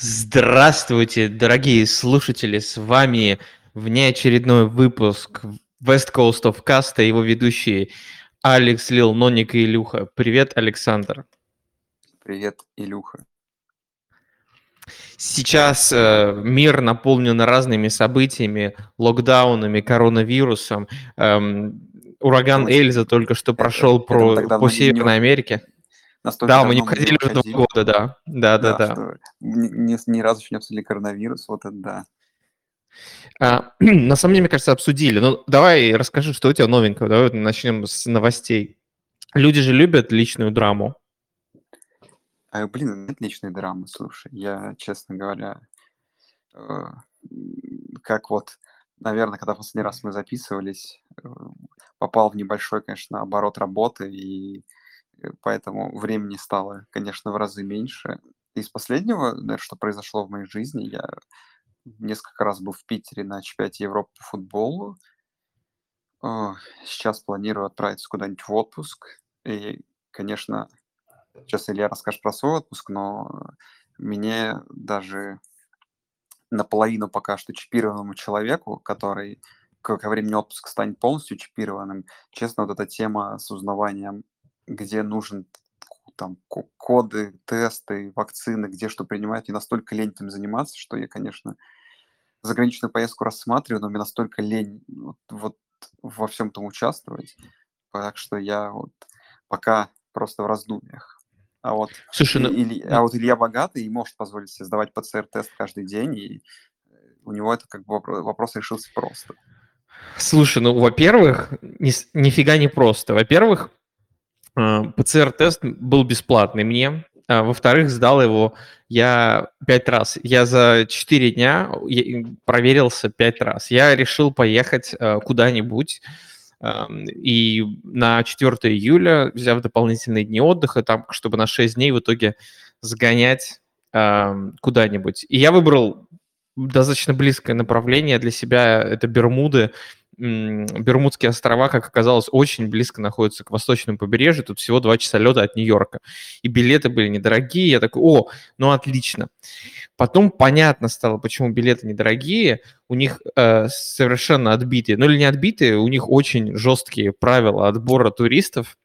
Здравствуйте, дорогие слушатели, с вами внеочередной выпуск West Coast of Cast, его ведущие Алекс, Лил, Ноник и Илюха. Привет, Александр. Привет, Илюха. Сейчас э, мир наполнен разными событиями, локдаунами, коронавирусом. Эм, ураган Эльза только что прошел это, про, по Северной не... Америке. Настолько да, мы не входили уже два года, да. Да, да, да. да. Ни, ни разу еще не обсудили коронавирус, вот это да. А, на самом деле, мне кажется, обсудили. Ну, давай расскажи, что у тебя новенького. Давай начнем с новостей. Люди же любят личную драму. А, блин, нет личной драмы, слушай. Я, честно говоря, э, как вот, наверное, когда последний раз мы записывались, э, попал в небольшой, конечно, оборот работы, и поэтому времени стало, конечно, в разы меньше. Из последнего, наверное, что произошло в моей жизни, я несколько раз был в Питере на чемпионате Европы по футболу. Сейчас планирую отправиться куда-нибудь в отпуск. И, конечно, сейчас Илья расскажет про свой отпуск, но мне даже наполовину пока что чипированному человеку, который ко времени отпуска станет полностью чипированным, честно, вот эта тема с узнаванием где нужен там коды, тесты, вакцины, где что принимать, и настолько лень этим заниматься, что я, конечно, заграничную поездку рассматриваю, но мне настолько лень вот, вот во всем этом участвовать, так что я вот пока просто в раздумьях. А вот, Слушай, ну... Иль, а вот Илья богатый и может позволить себе сдавать PCR-тест каждый день, и у него это как бы вопрос, решился просто. Слушай, ну, во-первых, ни, нифига не просто. Во-первых, ПЦР-тест был бесплатный мне. А, во-вторых, сдал его я пять раз. Я за четыре дня проверился пять раз. Я решил поехать э, куда-нибудь эм, и на 4 июля, взяв дополнительные дни отдыха, там, чтобы на 6 дней в итоге сгонять эм, куда-нибудь. И я выбрал достаточно близкое направление для себя, это Бермуды, Бермудские острова, как оказалось, очень близко находятся к восточному побережью. Тут всего два часа лета от Нью-Йорка. И билеты были недорогие. Я такой, о, ну отлично. Потом понятно стало, почему билеты недорогие. У них э, совершенно отбитые, ну или не отбитые, у них очень жесткие правила отбора туристов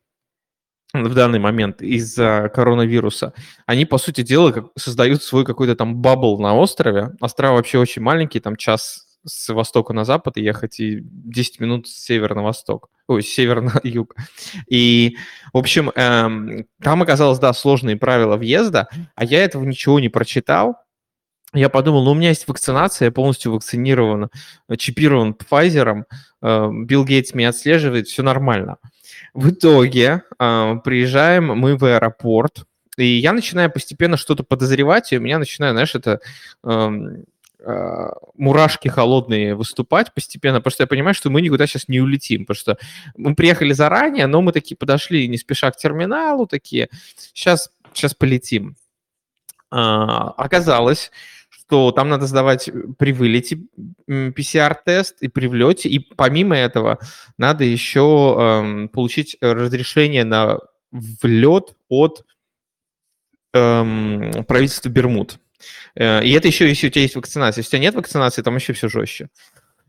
в данный момент из-за коронавируса, они, по сути дела, создают свой какой-то там бабл на острове. Острова вообще очень маленькие, там час с востока на запад ехать и 10 минут с севера на восток. Ой, с севера на юг. И, в общем, эм, там оказалось, да, сложные правила въезда, а я этого ничего не прочитал. Я подумал, ну, у меня есть вакцинация, я полностью вакцинирован, чипирован Pfizer, э, Билл Гейтс меня отслеживает, все нормально. В итоге э, приезжаем мы в аэропорт, и я начинаю постепенно что-то подозревать, и у меня начинает, знаешь, это эм, э, мурашки холодные выступать постепенно, потому что я понимаю, что мы никуда сейчас не улетим, потому что мы приехали заранее, но мы такие подошли не спеша к терминалу, такие, сейчас, сейчас полетим. Э, оказалось, что там надо сдавать при вылете PCR-тест и при влете, и помимо этого надо еще эм, получить разрешение на влет от эм, правительства Бермуд. Э, и это еще, если у тебя есть вакцинация. Если у тебя нет вакцинации, там еще все жестче.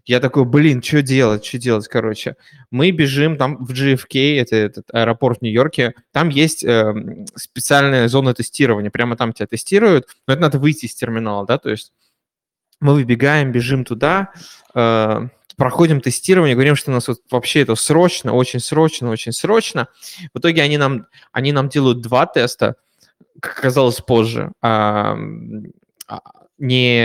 Я такой, блин, что делать, что делать, короче. Мы бежим там в JFK, это этот аэропорт в Нью-Йорке, там есть э, специальная зона тестирования, прямо там тебя тестируют, но это надо выйти из терминала, да, то есть мы выбегаем, бежим туда, э, проходим тестирование, говорим, что у нас вот вообще это срочно, очень срочно, очень срочно. В итоге они нам, они нам делают два теста, как оказалось позже, а, не,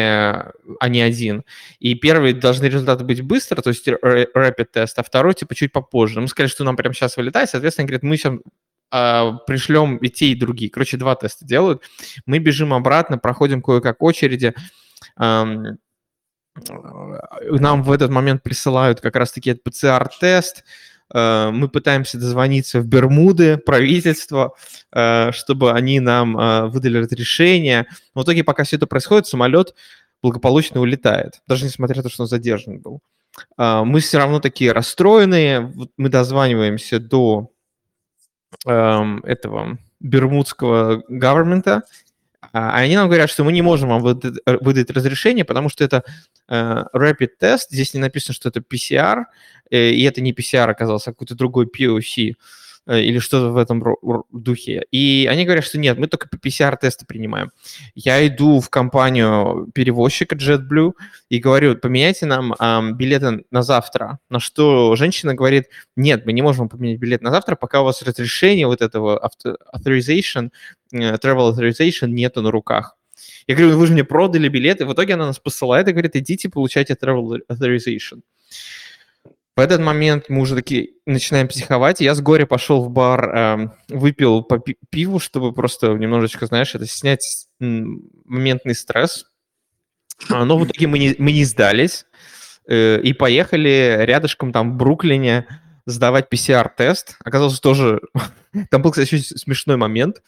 а не один. И первый должны результаты быть быстро, то есть rapid тест, а второй типа чуть попозже. Мы сказали, что нам прямо сейчас вылетает, соответственно, говорят, мы сейчас пришлем и те, и другие. Короче, два теста делают. Мы бежим обратно, проходим кое-как очереди. нам в этот момент присылают как раз-таки этот ПЦР-тест, Э, мы пытаемся дозвониться в Бермуды, правительство, э, чтобы они нам э, выдали разрешение. В итоге, пока все это происходит, самолет благополучно улетает, даже несмотря на то, что он задержан был. Мы все равно такие расстроенные, мы дозваниваемся до эм, этого бермудского government, А они нам говорят, что мы не можем вам выдать, выдать разрешение, потому что это э, rapid тест, здесь не написано, что это PCR, э, и это не PCR оказался, а какой-то другой POC. Э, или что-то в этом духе. И они говорят, что нет, мы только по PCR-тесты принимаем. Я иду в компанию перевозчика JetBlue и говорю, поменяйте нам эм, билеты на завтра. На что женщина говорит, нет, мы не можем поменять билет на завтра, пока у вас разрешение вот этого authorization, э, travel authorization нету на руках. Я говорю, вы же мне продали билеты. В итоге она нас посылает и говорит, идите, получайте travel authorization. В этот момент мы уже такие начинаем психовать. Я с горя пошел в бар, э, выпил по пиву, чтобы просто немножечко, знаешь, это снять моментный стресс. А, но в итоге мы не, мы не сдались э, и поехали рядышком там в Бруклине сдавать PCR-тест. Оказалось, тоже... Там был, кстати, очень смешной момент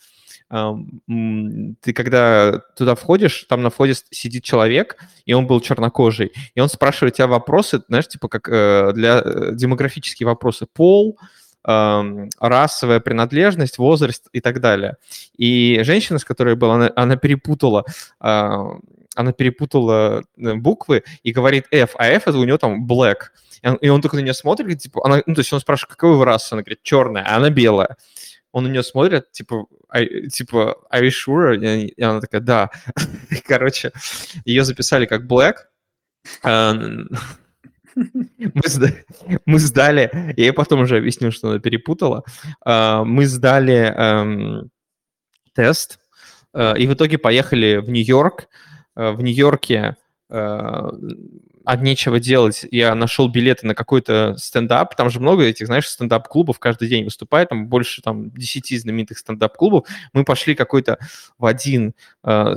ты когда туда входишь, там на входе сидит человек, и он был чернокожий, и он спрашивает тебя вопросы, знаешь, типа как э, для э, демографические вопросы, пол, расовая принадлежность, возраст и так далее. И женщина, с которой была, она, она перепутала, а, она перепутала э, буквы и говорит F, а F это у нее там black. И он, и он только на нее смотрит, типа, она, ну, то есть он спрашивает, какой вы раса? Она говорит, черная, а она белая он на нее смотрит, типа, I, типа, are you sure? И она такая, да. Короче, ее записали как Black. Мы, сдали, мы сдали, я ей потом уже объяснил, что она перепутала. А, мы сдали эм, тест, э, и в итоге поехали в Нью-Йорк. Э, в Нью-Йорке э, от нечего делать, я нашел билеты на какой-то стендап, там же много этих, знаешь, стендап-клубов каждый день выступает, там больше там 10 знаменитых стендап-клубов. Мы пошли какой-то в один э,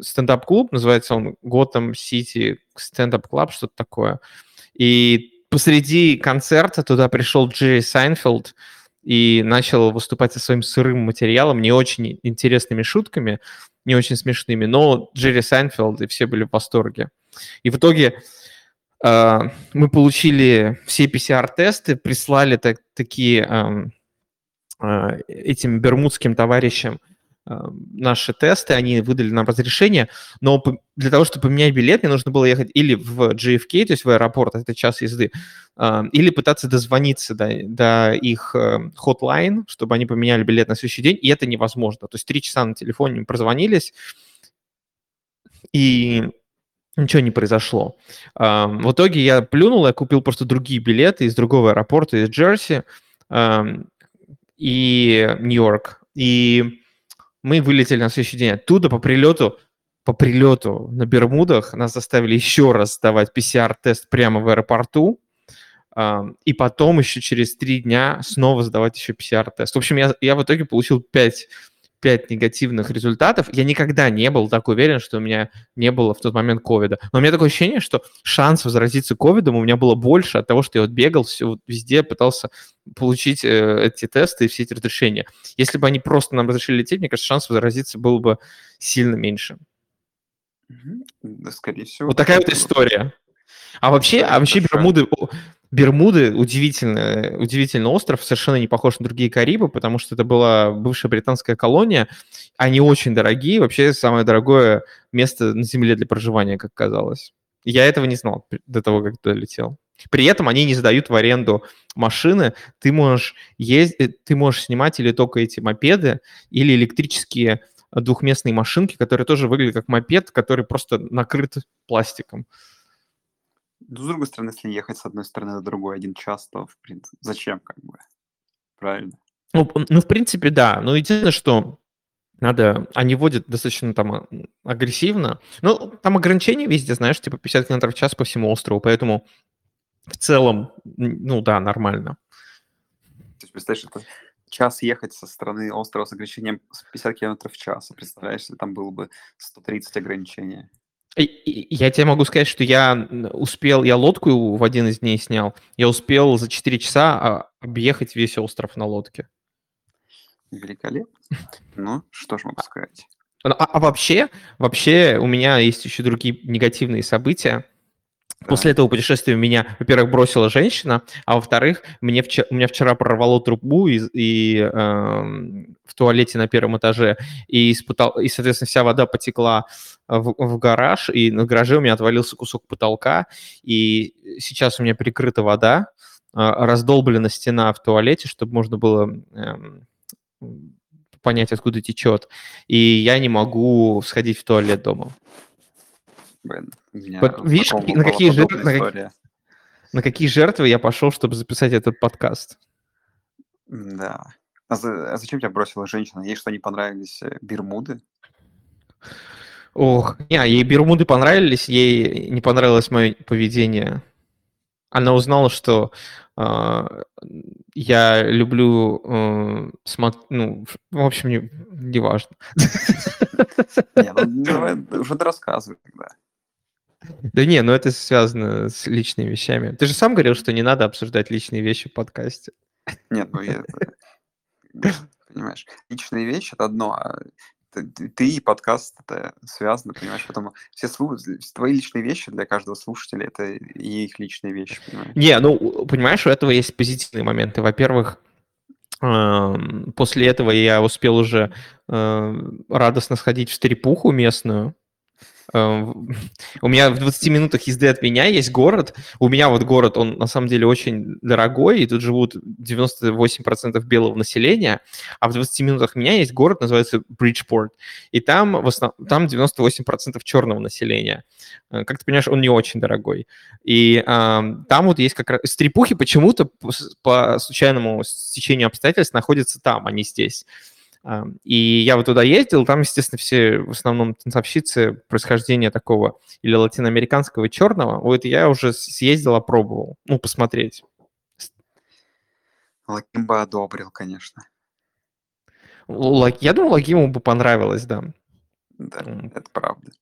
стендап-клуб, называется он Gotham City Stand-Up Club, что-то такое. И посреди концерта туда пришел Джерри Сайнфилд и начал выступать со своим сырым материалом, не очень интересными шутками, не очень смешными, но Джерри Сайнфилд, и все были в восторге. И в итоге э, мы получили все PCR-тесты, прислали так, такие э, этим бермудским товарищам э, наши тесты, они выдали нам разрешение, но для того, чтобы поменять билет, мне нужно было ехать или в JFK, то есть в аэропорт, это час езды, э, или пытаться дозвониться до, до их э, hotline, чтобы они поменяли билет на следующий день, и это невозможно. То есть три часа на телефоне прозвонились, и ничего не произошло. В итоге я плюнул, я купил просто другие билеты из другого аэропорта, из Джерси и Нью-Йорк. И мы вылетели на следующий день оттуда по прилету, по прилету на Бермудах нас заставили еще раз сдавать PCR-тест прямо в аэропорту, и потом еще через три дня снова сдавать еще PCR-тест. В общем, я, я в итоге получил 5 5 негативных результатов, я никогда не был так уверен, что у меня не было в тот момент ковида. Но у меня такое ощущение, что шансов заразиться ковидом у меня было больше от того, что я вот бегал все, везде пытался получить э, эти тесты и все эти разрешения. Если бы они просто нам разрешили лететь, мне кажется, шансов заразиться было бы сильно меньше. Да, скорее всего. Вот такая вот история. А вообще, а вообще Бермуды, Бермуды удивительный, удивительный остров, совершенно не похож на другие Карибы, потому что это была бывшая британская колония. Они очень дорогие, вообще самое дорогое место на Земле для проживания, как казалось. Я этого не знал до того, как туда летел. При этом они не сдают в аренду машины. Ты можешь, ездить, ты можешь снимать или только эти мопеды, или электрические двухместные машинки, которые тоже выглядят как мопед, который просто накрыт пластиком. Ну, с другой стороны, если ехать с одной стороны на другой один час, то, в принципе, зачем, как бы? Правильно. Ну, ну, в принципе, да. Но единственное, что надо, они водят достаточно там агрессивно. Ну, там ограничения везде, знаешь, типа 50 км в час по всему острову, поэтому в целом, ну да, нормально. То есть, представляешь, это час ехать со стороны острова с ограничением 50 км в час. А представляешь, если там было бы 130 ограничений. Я тебе могу сказать, что я успел, я лодку в один из дней снял, я успел за 4 часа а, объехать весь остров на лодке. Великолепно. Ну, что ж могу сказать. А, а вообще, вообще у меня есть еще другие негативные события. После этого путешествия меня, во-первых, бросила женщина, а во-вторых, мне вчера, у меня вчера прорвало трубу и, и э, в туалете на первом этаже, и, испытал, и, соответственно, вся вода потекла в, в гараж, и на гараже у меня отвалился кусок потолка, и сейчас у меня прикрыта вода, э, раздолблена стена в туалете, чтобы можно было э, понять, откуда течет, и я не могу сходить в туалет дома. Блин, видишь, на какие, жертв, на, как, на какие жертвы я пошел, чтобы записать этот подкаст? Да. А, за, а зачем тебя бросила женщина? Ей что, не понравились э, Бермуды? Ох, не, ей Бермуды понравились, ей не понравилось мое поведение. Она узнала, что э, я люблю э, смотреть, ну, в общем, не, не важно. Не, ну, уже рассказывай тогда. Да не, ну это связано с личными вещами. Ты же сам говорил, что не надо обсуждать личные вещи в подкасте. Нет, ну я... Понимаешь, личные вещи — это одно, а ты и подкаст это связано, понимаешь, поэтому все твои личные вещи для каждого слушателя это и их личные вещи, понимаешь? Не, ну, понимаешь, у этого есть позитивные моменты. Во-первых, после этого я успел уже радостно сходить в стрипуху местную, у меня в 20 минутах езды от меня есть город. У меня вот город, он на самом деле очень дорогой, и тут живут 98% белого населения, а в 20 минутах меня есть город, называется Бриджпорт, и там, в основ... там 98% черного населения. Э, как ты понимаешь, он не очень дорогой. И э, там вот есть как раз... Стрипухи почему-то по случайному стечению обстоятельств находятся там, а не здесь. И я вот туда ездил, там, естественно, все в основном танцовщицы происхождения такого или латиноамериканского, и черного. Вот я уже съездил, опробовал, ну, посмотреть. Лакимба одобрил, конечно. Я думал, Лакиму бы понравилось, да. Да, mm. это правда.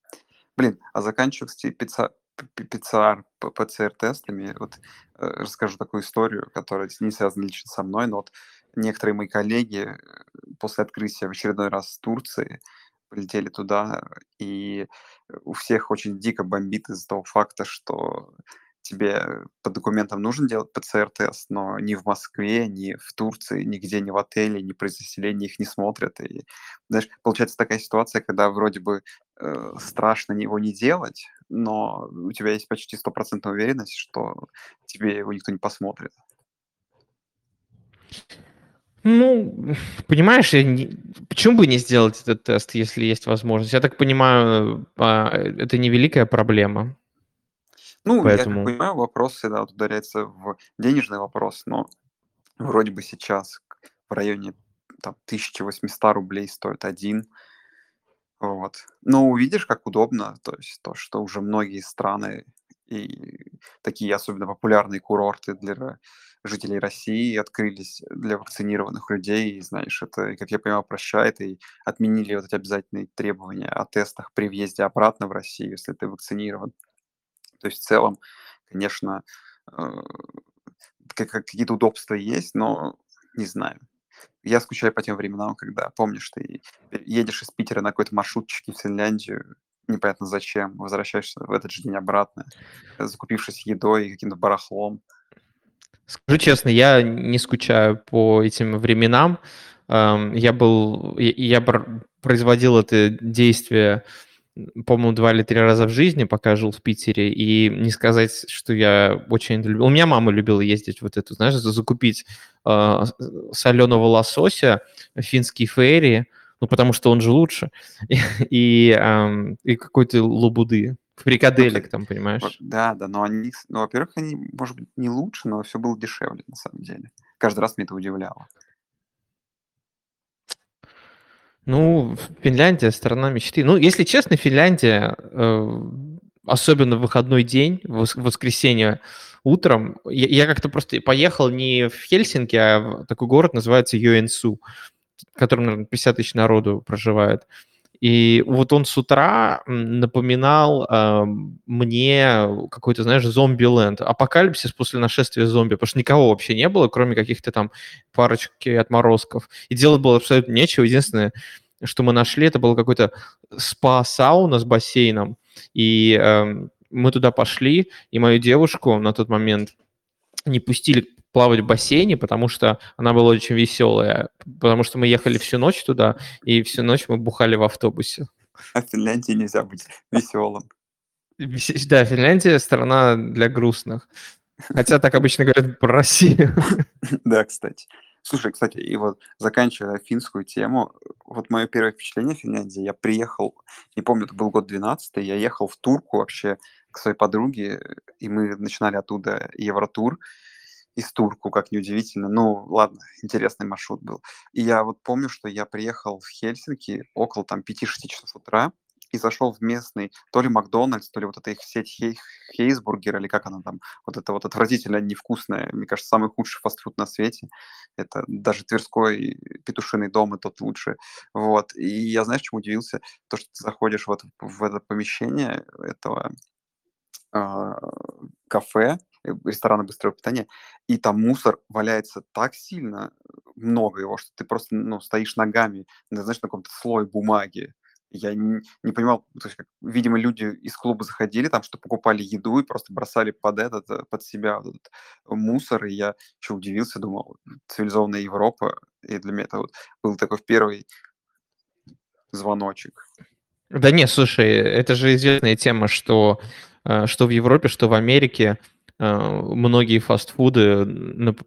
Блин, а заканчивая, кстати, ПЦР, ПЦР-тестами, вот э, расскажу такую историю, которая не связана лично со мной, но вот некоторые мои коллеги э, после открытия в очередной раз Турции полетели туда, и у всех очень дико бомбит из-за того факта, что тебе по документам нужно делать ПЦР-тест, но ни в Москве, ни в Турции, нигде, ни в отеле, ни при заселении их не смотрят. И, знаешь, получается такая ситуация, когда вроде бы э, страшно его не делать, но у тебя есть почти стопроцентная уверенность, что тебе его никто не посмотрит. Ну, понимаешь, не... почему бы не сделать этот тест, если есть возможность? Я так понимаю, а, это не великая проблема. Ну, Поэтому... я как понимаю, вопрос всегда вот ударяется в денежный вопрос, но вроде бы сейчас в районе там, 1800 рублей стоит один. Вот. Но увидишь, как удобно, то есть то, что уже многие страны и такие особенно популярные курорты для жителей России открылись для вакцинированных людей. И, знаешь, это, как я понимаю, прощает и отменили вот эти обязательные требования о тестах при въезде обратно в Россию, если ты вакцинирован. То есть в целом, конечно, э, какие-то удобства есть, но не знаю. Я скучаю по тем временам, когда, помнишь, ты едешь из Питера на какой-то маршрутчике в Финляндию, непонятно зачем, возвращаешься в этот же день обратно, закупившись едой, каким-то барахлом. Скажу честно, я не скучаю по этим временам. Я был, я производил это действие, по-моему, два или три раза в жизни, пока жил в Питере, и не сказать, что я очень любил. У меня мама любила ездить вот эту, знаешь, закупить э, соленого лосося, финский ферри, ну, потому что он же лучше, и, и, э, и какой-то лабуды. Фрикаделек там, понимаешь? Да, да, но они, ну, во-первых, они, может быть, не лучше, но все было дешевле, на самом деле. Каждый раз меня это удивляло. Ну, Финляндия страна мечты. Ну, если честно, Финляндия, э, особенно в выходной день, в воскресенье утром, я, я как-то просто поехал не в Хельсинки, а в такой город называется Йоэнсу, в котором, наверное, 50 тысяч народу проживает. И вот он с утра напоминал э, мне какой-то, знаешь, зомби-ленд, апокалипсис после нашествия зомби, потому что никого вообще не было, кроме каких-то там парочки отморозков. И делать было абсолютно нечего. Единственное, что мы нашли, это был какой-то спа-сауна с бассейном. И э, мы туда пошли, и мою девушку на тот момент не пустили плавать в бассейне, потому что она была очень веселая, потому что мы ехали всю ночь туда, и всю ночь мы бухали в автобусе. А в Финляндии нельзя быть веселым. Да, Финляндия страна для грустных. Хотя так обычно говорят про Россию. Да, кстати. Слушай, кстати, и вот заканчивая финскую тему, вот мое первое впечатление в Финляндии, я приехал, не помню, это был год 12 я ехал в Турку вообще к своей подруге, и мы начинали оттуда Евротур из Турку, как неудивительно. Ну, ладно, интересный маршрут был. И я вот помню, что я приехал в Хельсинки около там 5-6 часов утра, и зашел в местный, то ли Макдональдс, то ли вот эта их сеть Хей, Хейсбургер, или как она там, вот это вот отвратительно невкусная, мне кажется, самый худший фастфуд на свете. Это даже Тверской петушиный дом, и тот лучше. Вот. И я, знаешь, чему удивился? То, что ты заходишь вот в это помещение этого кафе, э, ресторана быстрого питания, и там мусор валяется так сильно, много его, что ты просто ну, стоишь ногами, знаешь, на каком-то слое бумаги, я не, не понимал, то есть, как, видимо, люди из клуба заходили там, что покупали еду и просто бросали под этот, э, под себя вот этот мусор, и я еще удивился, думал, цивилизованная Европа, и для меня это вот был такой первый звоночек. Да не, слушай, это же известная тема, что, э, что в Европе, что в Америке э, многие фастфуды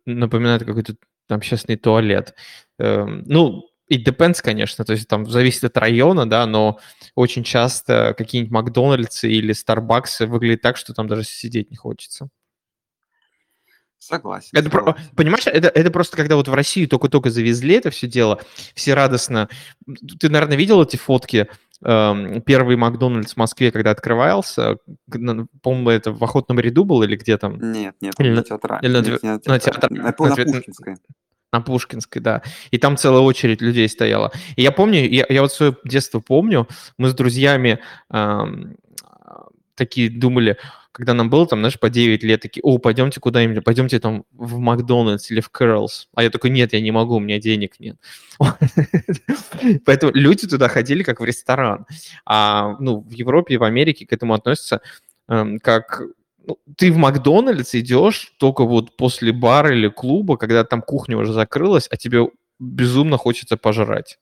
напоминают какой-то там общественный туалет. Эм, ну, It depends, конечно, то есть там зависит от района, да, но очень часто какие-нибудь Макдональдсы или Старбаксы выглядят так, что там даже сидеть не хочется. Согласен. Это, согласен. понимаешь, это, это просто когда вот в Россию только-только завезли это все дело, все радостно. Ты, наверное, видел эти фотки? Эм, первый Макдональдс в Москве, когда открывался, по-моему, это в Охотном ряду был или где там? Нет, нет, или на театра... Или на, нет, на, на, театр... на, на, на Пушкинской. На Пушкинской, да. И там целая очередь людей стояла. И я помню, я, я вот свое детство помню, мы с друзьями эм, такие думали, когда нам было там, знаешь, по 9 лет, такие, о, пойдемте куда-нибудь, пойдемте там в Макдональдс или в Кэрлс. А я такой, нет, я не могу, у меня денег нет. Поэтому люди туда ходили как в ресторан. А ну, в Европе и в Америке к этому относятся эм, как ну, ты в Макдональдс идешь только вот после бара или клуба, когда там кухня уже закрылась, а тебе безумно хочется пожрать.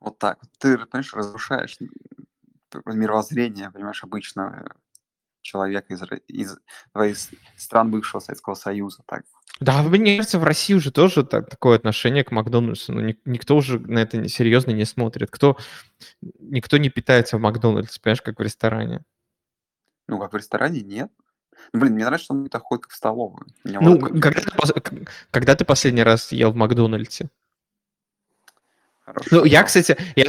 Вот так. Ты, понимаешь, разрушаешь мировоззрение, понимаешь, обычного человека из, из, из стран бывшего Советского Союза. Так. Да, мне кажется, в России уже тоже так, такое отношение к Макдональдсу. Но ни, никто уже на это серьезно не смотрит. Кто, никто не питается в Макдональдс, понимаешь, как в ресторане. Ну, как в ресторане, нет. Ну, блин, мне нравится, что он это ходит как в столовую. Меня Ну, когда ты, когда ты последний раз ел в Макдональдсе? Хорошо. Ну, я, кстати, я,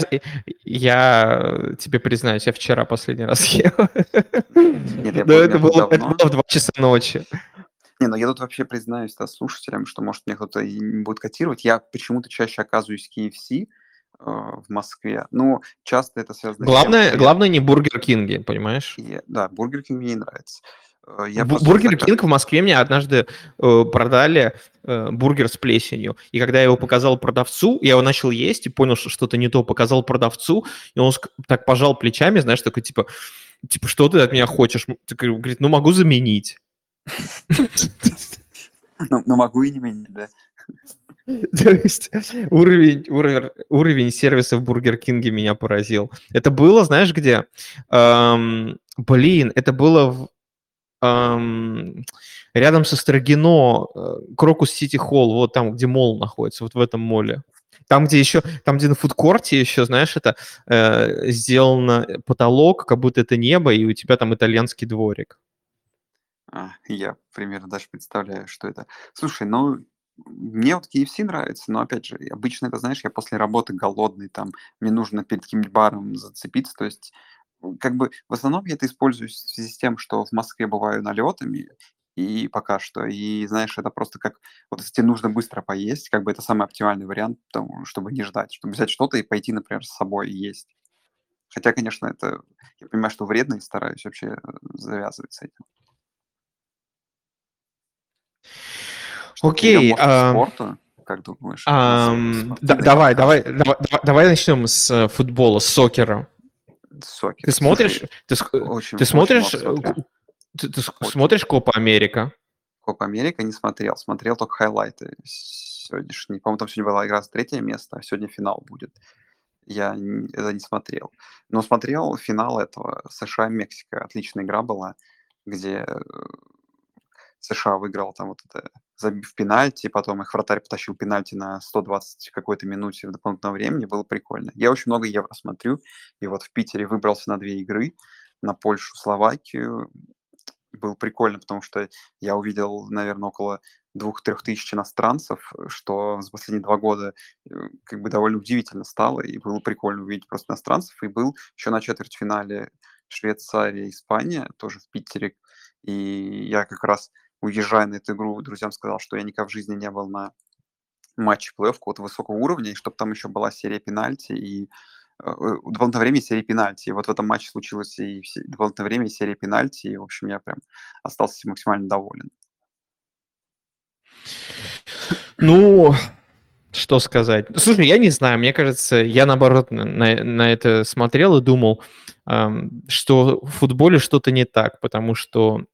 я тебе признаюсь, я вчера последний раз ел. Нет, я Но помню, это было, это было в 2 часа ночи. Не, ну я тут вообще признаюсь да, слушателям, что, может, мне кто-то и не будет котировать. Я почему-то чаще оказываюсь в KFC э, в Москве. Ну, часто это связано с тем, Главное, что главное не Бургер Кинги, понимаешь? я- Да, Бургер Кинг мне не нравится. Э, Я Бургер зака- Кинг в Москве мне однажды э, продали э, бургер с плесенью. И когда я его показал продавцу, я его начал есть и понял, что что-то не то, показал продавцу, и он так пожал плечами, знаешь, такой типа, типа, что ты от меня хочешь? М, такой, говорит, ну могу заменить. Ну, ну, могу и не менять, да. То есть уровень, уровень, уровень сервиса в Бургер Кинге меня поразил. Это было, знаешь, где? Эм, блин, это было в, эм, рядом со Строгино, Крокус Сити Холл, вот там, где мол находится, вот в этом моле. Там, где еще, там, где на фудкорте еще, знаешь, это э, сделано потолок, как будто это небо, и у тебя там итальянский дворик. А, я примерно даже представляю, что это. Слушай, ну, мне вот KFC нравится, но, опять же, обычно это, знаешь, я после работы голодный, там, мне нужно перед каким-нибудь баром зацепиться, то есть, как бы, в основном я это использую в связи с тем, что в Москве бываю налетами, и пока что, и, знаешь, это просто как, вот если тебе нужно быстро поесть, как бы это самый оптимальный вариант, потому, чтобы не ждать, чтобы взять что-то и пойти, например, с собой и есть. Хотя, конечно, это, я понимаю, что вредно, и стараюсь вообще э, завязывать с этим. Окей, а, спорту? Как думаешь? Сегодня да- давай, давай, давай- давай начнем с э, футбола, с сокера. Сокер. Ты смотришь, ты, ск- очень, ты смотришь, э, ты, ты Очень. смотришь Копа Америка? Коп Америка не смотрел, смотрел только хайлайты сегодняшние. По-моему, там сегодня была игра за третье место, а сегодня финал будет. Я это не смотрел. Но смотрел финал этого США-Мексика. Отличная игра была, где э, США выиграл там вот это, забив пенальти, потом их вратарь потащил пенальти на 120 какой-то минуте в дополнительного времени. Было прикольно. Я очень много евро смотрю, и вот в Питере выбрался на две игры, на Польшу, Словакию. Было прикольно, потому что я увидел, наверное, около двух-трех тысяч иностранцев, что за последние два года э, как бы довольно удивительно стало, и было прикольно увидеть просто иностранцев. И был еще на четвертьфинале Швейцария, Испания, тоже в Питере. И я как раз, уезжая на эту игру, друзьям сказал, что я никогда в жизни не был на матче плей-офф какого-то высокого уровня, и чтобы там еще была серия пенальти, и э, э, дополнительное время серия пенальти. И вот в этом матче случилось и дополнительное время, серия пенальти, и, в общем, я прям остался максимально доволен. Ну, что сказать? Слушай, я не знаю, мне кажется, я наоборот на, на- это смотрел и думал, ам, что в футболе что-то не так, потому что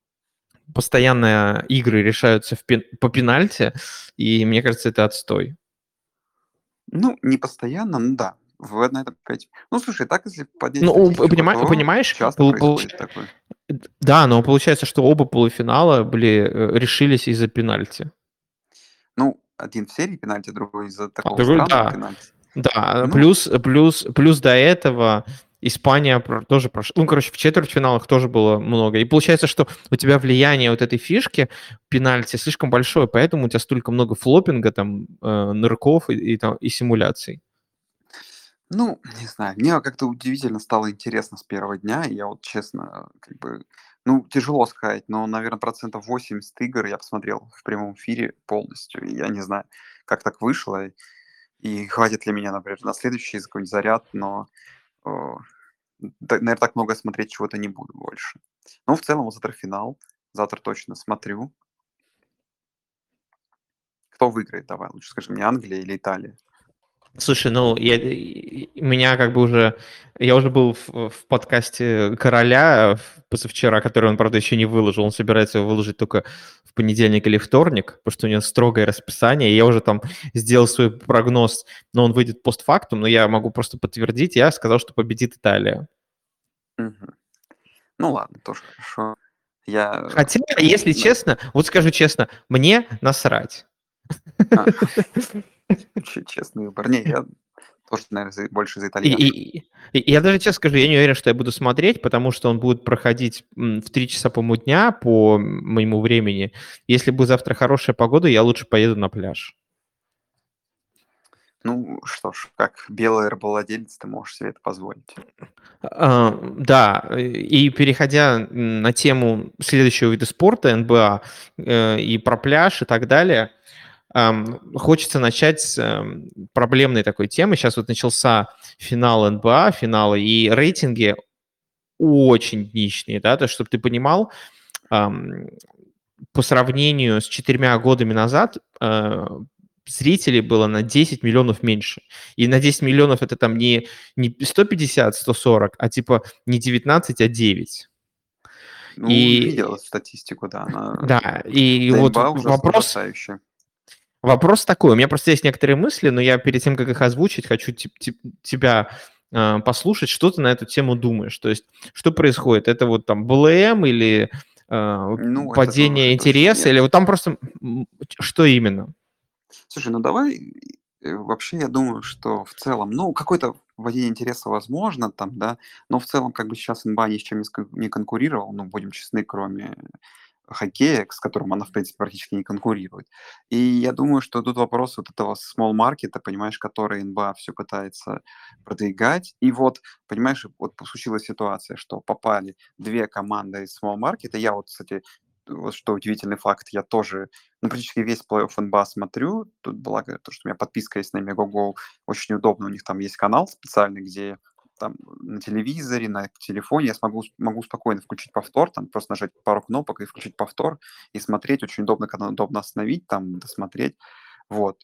постоянно игры решаются в пен- по пенальти, и мне кажется, это отстой. Ну, не постоянно, ну да. В, на это опять... Ну, слушай, так если поднять Ну, статистику, понима- то понимаешь, часто пол- получ- такое. Да, но получается, что оба полуфинала были э, решились из-за пенальти. Ну, один в серии пенальти, другой из-за такого другой- странного да. пенальти. Да, Ну. плюс, плюс, плюс до этого Испания тоже прошла. Ну, короче, в четвертьфиналах тоже было много. И получается, что у тебя влияние вот этой фишки пенальти слишком большое, поэтому у тебя столько много флопинга, там, э, нырков и, и, там, и симуляций. Ну, не знаю, мне как-то удивительно стало интересно с первого дня. Я вот честно, как бы, ну, тяжело сказать, но, наверное, процентов 80 игр я посмотрел в прямом эфире полностью. Я не знаю, как так вышло, и хватит ли меня, например, на следующий какой-нибудь заряд, но, наверное, так много смотреть чего-то не буду больше. Но в целом завтра финал, завтра точно смотрю. Кто выиграет, давай, лучше скажи мне, Англия или Италия? Слушай, ну, я, меня как бы уже... Я уже был в, в подкасте Короля позавчера, который он, правда, еще не выложил. Он собирается его выложить только в понедельник или вторник, потому что у него строгое расписание. и Я уже там сделал свой прогноз, но он выйдет постфактум, но я могу просто подтвердить. Я сказал, что победит Италия. Мгм. Ну ладно, тоже хорошо. Я... Хотя, если да. честно, вот скажу честно, мне насрать. А, честный выбор. Не, я тоже, наверное, больше за итальянцев. и- и- и я даже честно скажу, я не уверен, что я буду смотреть, потому что он будет проходить в 3 часа по дня по моему времени. Если будет завтра хорошая погода, я лучше поеду на пляж. Ну что ж, как белый рабовладелец, ты можешь себе это позволить. А, Да, и переходя на тему следующего вида спорта, НБА, э, и про пляж и так далее, хочется начать с эм, проблемной такой темы. Сейчас вот начался финал НБА, финалы, и рейтинги очень днищные, да, то чтобы ты понимал, по сравнению с четырьмя годами назад э, зрителей было на 10 миллионов меньше. И на 10 миллионов это там не, не 150, 140, а типа не 19, а 9. Ну, И- видел эту статистику, да. Она... Да, и для вот НБА ужасно вопрос, такой. У меня просто есть некоторые мысли, но я перед тем, как их озвучить, хочу тебя э, послушать, что ты на эту тему думаешь. То есть, что происходит? Это вот там БЛМ или э, Ну, это падение точно интереса, или вот там просто что именно? Слушай, ну давай, э, вообще я думаю, что в целом, ну, какой-то вводение интереса возможно там, да, но в целом как бы сейчас НБА ни с чем не конкурировал, ну, будем честны, кроме хоккея, с которым она, в принципе, практически не конкурирует. И я думаю, что тут вопрос вот этого small маркета, понимаешь, который НБА все пытается продвигать. И вот, понимаешь, вот случилась ситуация, что попали две команды из small маркета. Я вот, кстати, вот что удивительный факт, я тоже, ну, практически весь плей-офф НБА смотрю. Тут благо то, что у меня подписка есть на Мегаго, очень удобно, у них там есть канал специальный, где там на телевизоре, на телефоне я смогу, могу спокойно включить повтор, там просто нажать пару кнопок и включить повтор и смотреть. Очень удобно, когда удобно остановить, там досмотреть. Вот.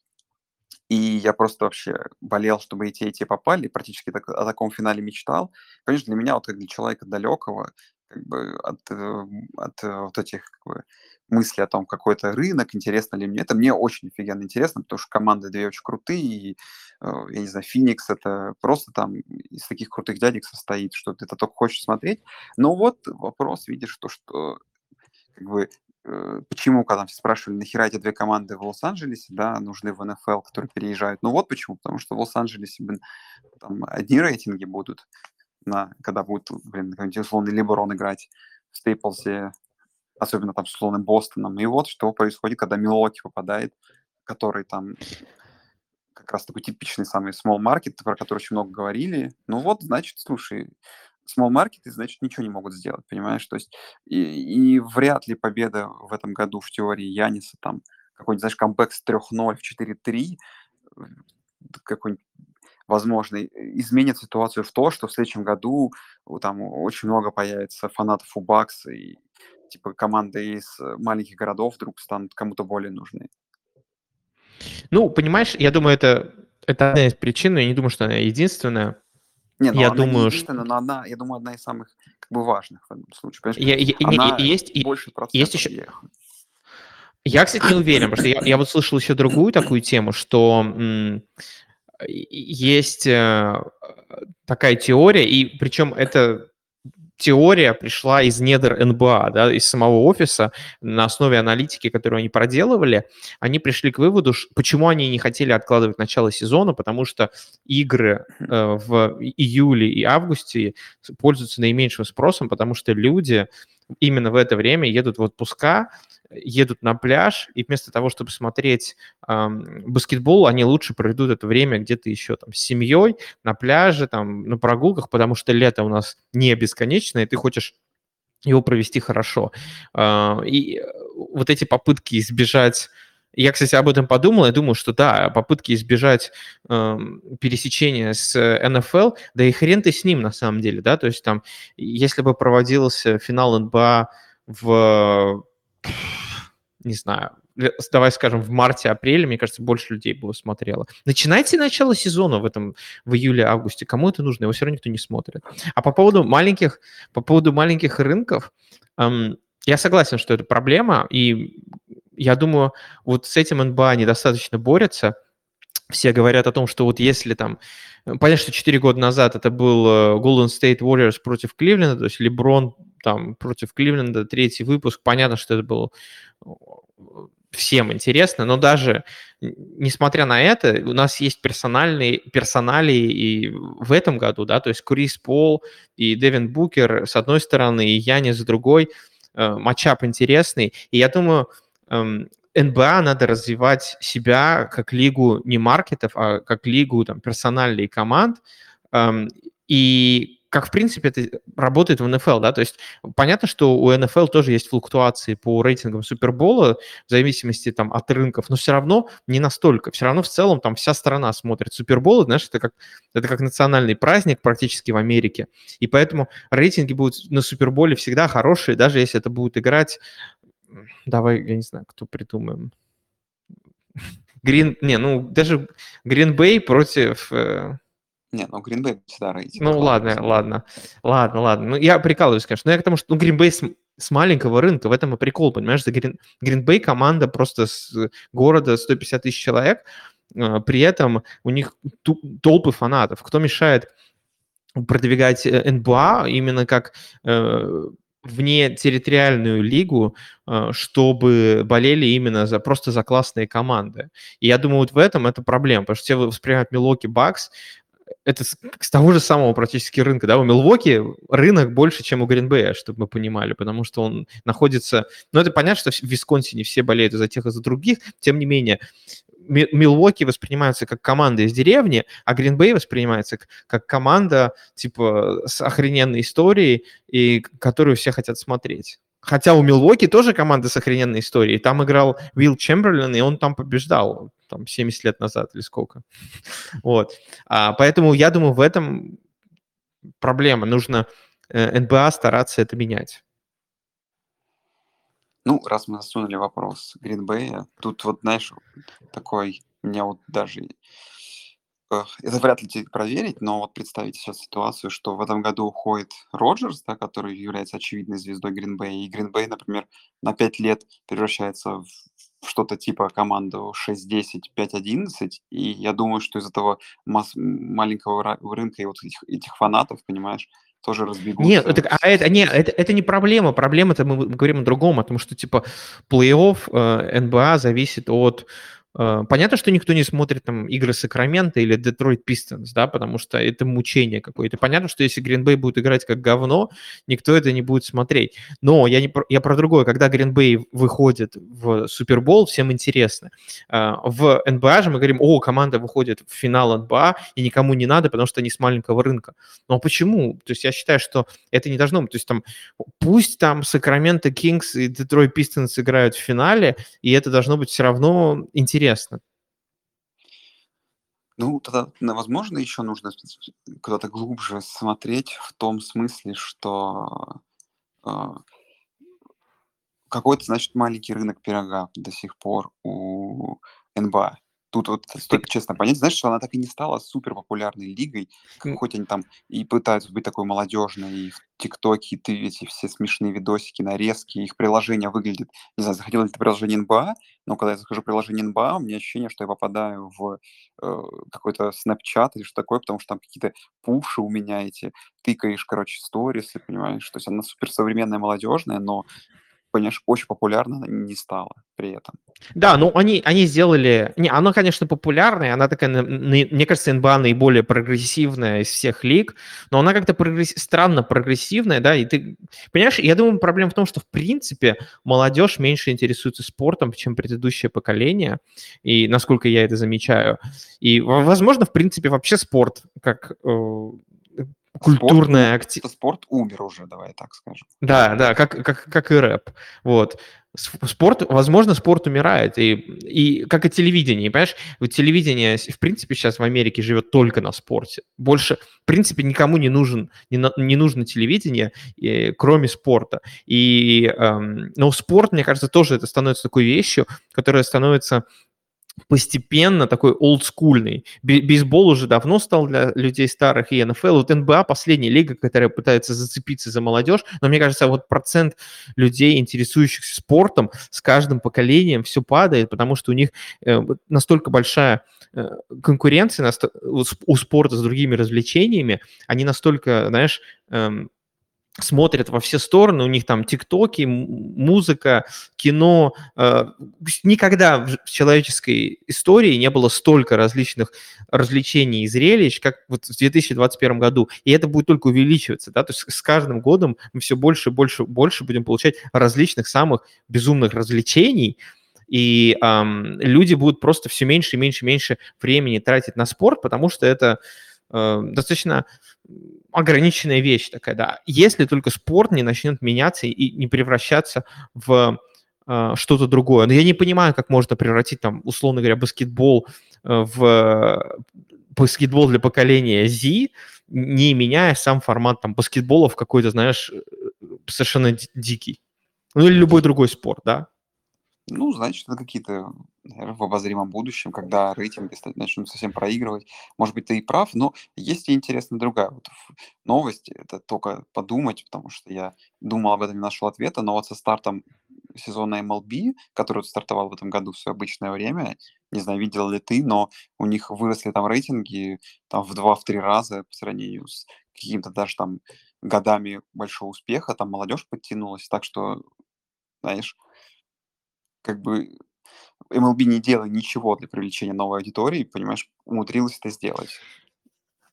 И я просто вообще болел, чтобы и те, и те попали, практически так, о таком финале мечтал. Конечно, для меня, вот как для человека далекого, как бы от, э, от э, вот этих как бы, мыслей о том, какой это рынок, интересно ли мне, это мне очень офигенно интересно, потому что команды две очень крутые, и, э, я не знаю, Феникс это просто там из таких крутых дядек состоит, что ты это только хочешь смотреть. Но вот вопрос, видишь, то, что как бы почему, когда все спрашивали, нахера эти две команды в Лос-Анджелесе, да, нужны в НФЛ, которые переезжают. Ну вот почему, потому что в Лос-Анджелесе, блин, там одни рейтинги будут, на, когда будет, блин, какой-нибудь условный Леброн играть в Стейплсе, особенно там с условным Бостоном. И вот что происходит, когда Милоки попадает, который там как раз такой типичный самый small market, про который очень много говорили. Ну вот, значит, слушай, small market, значит, ничего не могут сделать, понимаешь? То есть и, и вряд ли победа в этом году в теории Яниса, там, какой-нибудь, знаешь, камбэк с 3-0 в 4-3, э, какой-нибудь возможный, изменит ситуацию в то, что в следующем году там очень много появится фанатов у Бакс, и типа команды из маленьких городов вдруг станут кому-то более нужны. Ну, понимаешь, я думаю, это, это одна из причин, но я не думаю, что она единственная. Не, ну Я она не думаю, что единственная, но одна, я думаю, одна из самых как бы важных в этом случае. Понимаешь, я- я- не, она есть, больше есть процентов еще- ей. Я, кстати, не уверен, потому что я, я вот слышал еще другую такую тему, что есть э, такая теория, и причем эта теория пришла из недр НБА, да, из самого офиса, на основе аналитики, которую они проделывали, они пришли к выводу, почему они не хотели откладывать начало сезона, потому что игры э, в июле и августе пользуются наименьшим спросом, потому что люди именно в это время едут в отпуска, едут на пляж, и вместо того, чтобы смотреть ам, баскетбол, они лучше проведут это время где-то еще там с семьей, на пляже, там, на прогулках, потому что лето у нас не бесконечное, и ты хочешь его провести хорошо. А, И э, вот эти попытки избежать я, кстати, об этом подумал, я думаю, что да, попытки избежать эм, пересечения с э, НФЛ, да и хрен ты с ним на самом деле, да, то есть там, если бы проводился финал НБА в, не знаю, давай скажем, в марте-апреле, мне кажется, больше людей бы его смотрело. Начинайте начало сезона в этом, в июле-августе, кому это нужно, его все равно никто не смотрит. А по поводу маленьких, по поводу маленьких рынков, эм, я согласен, что это проблема, и я думаю, вот с этим НБА недостаточно борются. Все говорят о том, что вот если там... э, Понятно, что 4 года назад это был э, Golden State Warriors против Кливленда, то есть Леброн там против Кливленда, третий выпуск. Понятно, что это было э, всем интересно, но даже несмотря на это, у нас есть персональные персонали и в этом году, да, то есть Крис Пол и Девин Букер с одной стороны, и Яни с другой. Э, Матчап интересный. И я думаю, НБА надо развивать себя как лигу не маркетов, а как лигу там, персональных команд. Эм, И как, в принципе, это работает в НФЛ, да, то есть понятно, что у НФЛ тоже есть флуктуации по рейтингам Супербола, в зависимости там от рынков, но все равно не настолько. Все равно в целом там вся страна смотрит Супербол, знаешь, это как, это как национальный праздник практически в Америке, и поэтому рейтинги будут на Суперболе всегда хорошие, даже если это будет играть, давай, я не знаю, кто придумаем, Грин, не, ну даже Гринбей против, э, Не, ну Гринбей всегда рейтинг. ну ладно, ладно, ладно, ладно. Ну я прикалываюсь, конечно, но я к тому, что ну, Гринбей с, с маленького рынка, в этом и прикол, понимаешь, за Грин, Гринбей команда просто с города 150 тысяч человек, э, при этом у них толпы фанатов. Кто мешает продвигать э, НБА именно как э, вне территориальную лигу, э, чтобы болели именно за просто за классные команды. И я думаю, вот в этом это проблема, потому что все воспринимают Милоки Бакс, это с, с того же самого практически рынка, да, у Милвоки рынок больше, чем у Гринбея, чтобы мы понимали, потому что он находится, ну, это понятно, что в Висконсине все болеют за тех и за других, тем не менее, Милуоки воспринимаются как команда из деревни, а Гринбей воспринимается как команда, типа, с охрененной историей, и которую все хотят смотреть. Хотя у Милуоки тоже команда с охрененной историей. Там играл Уилл Чемберлин, и он там побеждал, там, 70 лет назад или сколько. Вот. А, поэтому я думаю, в этом проблема. Нужно э, НБА стараться это менять. Ну, раз мы засунули вопрос Гринбея, тут вот, знаешь, такой меня вот даже это вряд ли проверить, но вот представить сейчас ситуацию, что в этом году уходит Роджерс, да, который является очевидной звездой Гринбей, и Гринбей, например, на 5 лет превращается в что-то типа команду 6-10, 5-11, и я думаю, что из этого масс- маленького рынка и вот этих, этих фанатов, понимаешь, тоже разбегутся. Нет, это, а это, не, это, это не проблема. Проблема, это мы говорим о другом, о том, что типа плей-офф э, НБА зависит от понятно, что никто не смотрит там игры Сакрамента или Детройт Пистонс, да, потому что это мучение какое-то. Понятно, что если Гринбей будет играть как говно, никто это не будет смотреть. Но я, не про, я про другое. Когда Гринбей выходит в Супербол, всем интересно. Э, в НБА же мы говорим, о, команда выходит в финал НБА, и никому не надо, потому что они с маленького рынка. Но почему? То есть я считаю, что это не должно быть. То есть там пусть там Сакраменто Кингс и Детройт Пистонс играют в финале, и это должно быть все равно интересно интересно. Ну, тогда, возможно, еще нужно куда-то глубже смотреть в том смысле, что э, какой-то, значит, маленький рынок пирога до сих пор у НБА. Тут вот стоит честно понять, знаешь, что она так и не стала супер популярной лигой, хоть они там и пытаются быть такой молодежной, и в ТикТоке, и ты эти все смешные видосики, нарезки, их приложение выглядит, не знаю, заходил ли ты приложение НБА, но когда я захожу в приложение НБА, у меня ощущение, что я попадаю в э, какой-то Snapchat или что такое, потому что там какие-то пуши у меня эти, тыкаешь, короче, сторисы, понимаешь, то есть она супер современная, молодежная, но понимаешь, очень популярна не стала при этом. Да, ну они, они сделали... Не, она, конечно, популярная, она такая, мне кажется, НБА наиболее прогрессивная из всех лиг, но она как-то прогресс... странно прогрессивная, да, и ты... Понимаешь, я думаю, проблема в том, что, в принципе, молодежь меньше интересуется спортом, чем предыдущее поколение, и насколько я это замечаю. И, возможно, в принципе, вообще спорт, как э, культурная активность. Спорт умер уже, давай так скажем. Да, да, как, как, как и рэп. Вот. Спорт, возможно, спорт умирает, и, и как и телевидение, понимаешь? Вот телевидение, в принципе, сейчас в Америке живет только на спорте. Больше, в принципе, никому не нужен, не, не нужно телевидение, и, кроме спорта. И, эм, но спорт, мне кажется, тоже это становится такой вещью, которая становится постепенно такой олдскульный. Бейсбол уже давно стал для людей старых, и НФЛ. Вот НБА последняя лига, которая пытается зацепиться за молодежь, но мне кажется, вот процент людей, интересующихся спортом, с каждым поколением все падает, потому что у них э, настолько большая э, конкуренция у спорта с другими развлечениями, они настолько, знаешь, эм, смотрят во все стороны, у них там тиктоки, музыка, кино. Э, никогда в человеческой истории не было столько различных развлечений и зрелищ, как вот в 2021 году. И это будет только увеличиваться, да, то есть с каждым годом мы все больше, больше, больше будем получать различных самых безумных развлечений, и эм, люди будут просто все меньше и меньше и меньше времени тратить на спорт, потому что это достаточно ограниченная вещь такая, да. Если только спорт не начнет меняться и не превращаться в э, что-то другое. Но я не понимаю, как можно превратить там, условно говоря, баскетбол э, в баскетбол для поколения Z, не меняя сам формат там баскетбола в какой-то, знаешь, э, совершенно дикий. Ну или любой другой спорт, да. Ну, значит, это какие-то, в обозримом будущем, когда рейтинги начнут совсем проигрывать. Может быть, ты и прав, но есть и интересная другая вот новость. Это только подумать, потому что я думал об этом, не нашел ответа, но вот со стартом сезона MLB, который стартовал в этом году в свое обычное время, не знаю, видел ли ты, но у них выросли там рейтинги там в два-три раза по сравнению с какими-то даже там годами большого успеха, там молодежь подтянулась, так что, знаешь, как бы MLB не делает ничего для привлечения новой аудитории, понимаешь, умудрилась это сделать.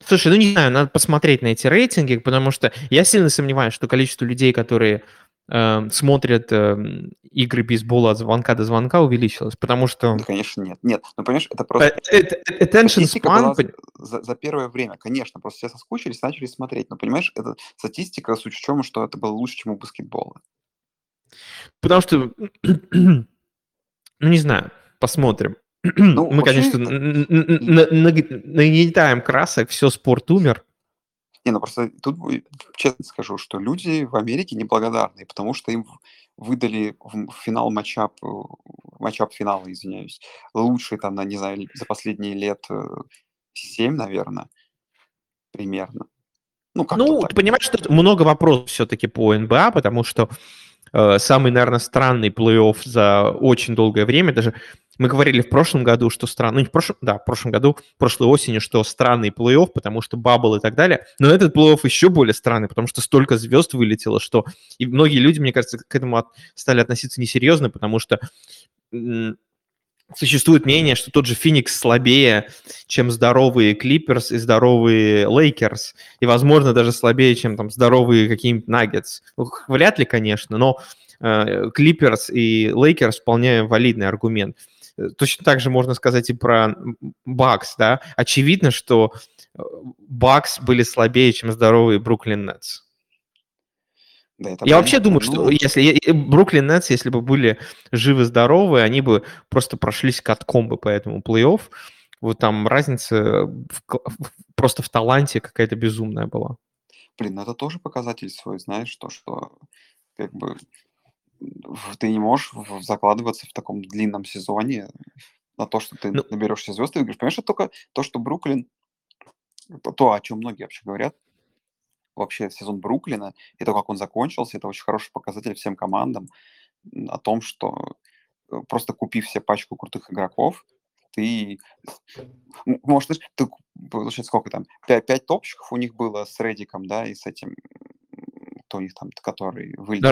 Слушай, ну не знаю, надо посмотреть на эти рейтинги, потому что я сильно сомневаюсь, что количество людей, которые э, смотрят э, игры бейсбола от звонка до звонка увеличилось, потому что... Да, конечно, нет. Нет, ну, понимаешь, это просто... Attention span... За, за первое время, конечно, просто все соскучились, начали смотреть, но, понимаешь, это статистика с учетом, что это было лучше, чем у баскетбола. Потому что ну, не знаю, посмотрим. Ну, Мы, конечно, нагнетаем красок, все, спорт умер. Не, ну просто тут честно скажу, что люди в Америке неблагодарные, потому что им выдали в финал матчап, э, матчап финала, извиняюсь, лучший там, не знаю, за последние лет 7, наверное, примерно. Ну, ну ты понимаешь, что много вопросов все-таки по НБА, потому что э, самый, наверное, странный плей-офф за очень долгое время, даже мы говорили в прошлом году, что странный, ну, в прошлом, да, в прошлом году, прошлой осенью, что странный плей-офф, потому что bubble и так далее, но этот плей-офф еще более странный, потому что столько звезд вылетело, что и многие люди, мне кажется, к этому от, стали относиться несерьезно, потому что существует мнение, что тот же Феникс слабее, чем здоровые Клиперс и здоровые Лейкерс, и, возможно, даже слабее, чем там здоровые какие-нибудь Наггетс. Ну, вряд ли, конечно, но Клиперс э, и Лейкерс вполне валидный аргумент. Э, точно так же можно сказать и про Бакс, да. Очевидно, что Бакс были слабее, чем здоровые Бруклин Нетс. Да, Я вообще думаю, что ну... если Бруклин Нетс, если бы были живы-здоровы, они бы просто прошлись катком бы по этому плей-офф. Вот там разница в, просто в таланте какая-то безумная была. Блин, ну это тоже показатель свой, знаешь, то, что как бы ты не можешь закладываться в таком длинном сезоне на то, что ты ну... наберешься звезд и выиграешь. Понимаешь, это только то, что Бруклин, то, о чем многие вообще говорят, вообще сезон Бруклина и то, как он закончился, это очень хороший показатель всем командам о том, что э, просто купив себе пачку крутых игроков, ты, может, ты, получается, сколько там, пять, пять топчиков у них было с Редиком, да, и с этим, кто у них там, который вылетел.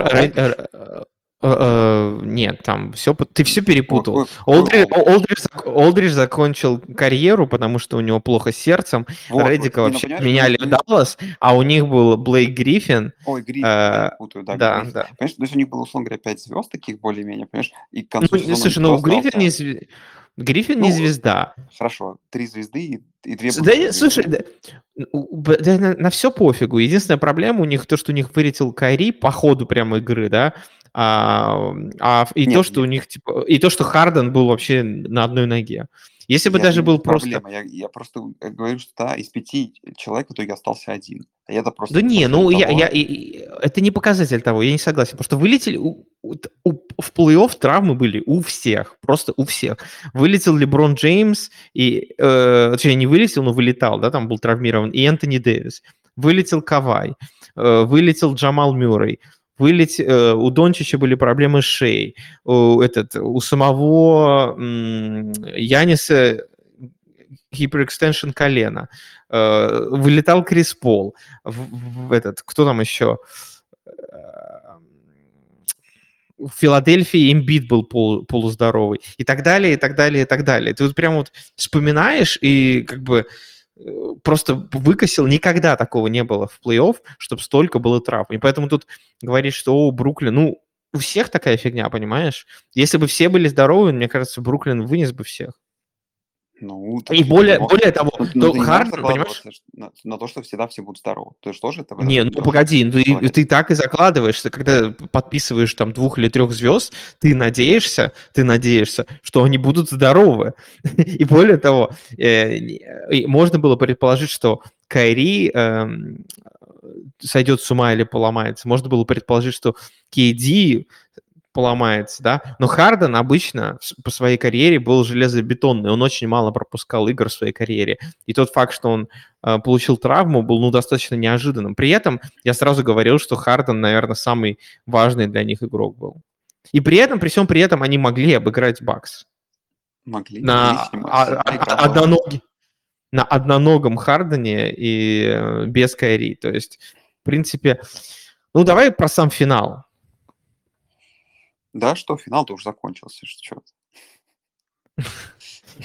Нет, там все, ты все перепутал. Олдриш закончил карьеру, потому что у него плохо с сердцем. Вот, Реддика вот, вообще меняли в Даллас, а у них был Блейк Гриффин. Ой, Гриффин, э, путаю, да. Да, да. Понимаешь, то есть у них было, условно говоря, пять звезд таких более-менее, понимаешь? И к концу ну, слушай, ну Гриффин не, Гриффин ну, не звезда. Хорошо, три звезды и, и две... Да, звезды. слушай, да, да, на, на все пофигу. Единственная проблема у них то, что у них вылетел Кайри по ходу прямо игры, да, а, а и нет, то, что нет. у них типа, и то, что Харден был вообще на одной ноге. Если бы я даже был проблема. просто... Я, я просто говорю, что да, из пяти человек в итоге остался один. И это просто... Да не, ну я, я, я, это не показатель того, я не согласен. Потому что вылетели... У, у, в плей-офф травмы были у всех, просто у всех. Вылетел Леброн Джеймс, и, э, точнее, не вылетел, но вылетал, да, там был травмирован, и Энтони Дэвис. Вылетел Кавай, э, вылетел Джамал Мюррей, вылет, э, у Дончича были проблемы с шеей, у, этот, у самого Яниса гиперэкстеншн колена, э, вылетал Крис Пол, в, в этот, кто там еще? в Филадельфии имбит был пол, полуздоровый, и так далее, и так далее, и так далее. Ты вот прям вот вспоминаешь, и как бы просто выкосил. Никогда такого не было в плей-офф, чтобы столько было травм. И поэтому тут говорить, что о, Бруклин, ну, у всех такая фигня, понимаешь? Если бы все были здоровы, мне кажется, Бруклин вынес бы всех. Ну, и более, может, более того, ну, то Харден, понимаешь? На, на то, что всегда все будут здоровы. Ты же тоже это... Не, ну погоди, ну, ты, ты так и закладываешься, когда подписываешь там двух или трех звезд, ты надеешься, ты надеешься, что они будут здоровы. и более того, э, можно было предположить, что Кайри э, сойдет с ума или поломается. Можно было предположить, что Кейди поломается, да. Но Харден обычно по своей карьере был железобетонный, он очень мало пропускал игр в своей карьере. И тот факт, что он э, получил травму, был ну, достаточно неожиданным. При этом я сразу говорил, что Харден, наверное, самый важный для них игрок был. И при этом, при всем при этом, они могли обыграть Бакс. Могли. На одноноге на одноногом Хардене и э, без Кайри. То есть, в принципе, ну давай про сам финал. Да, что финал-то уже закончился, что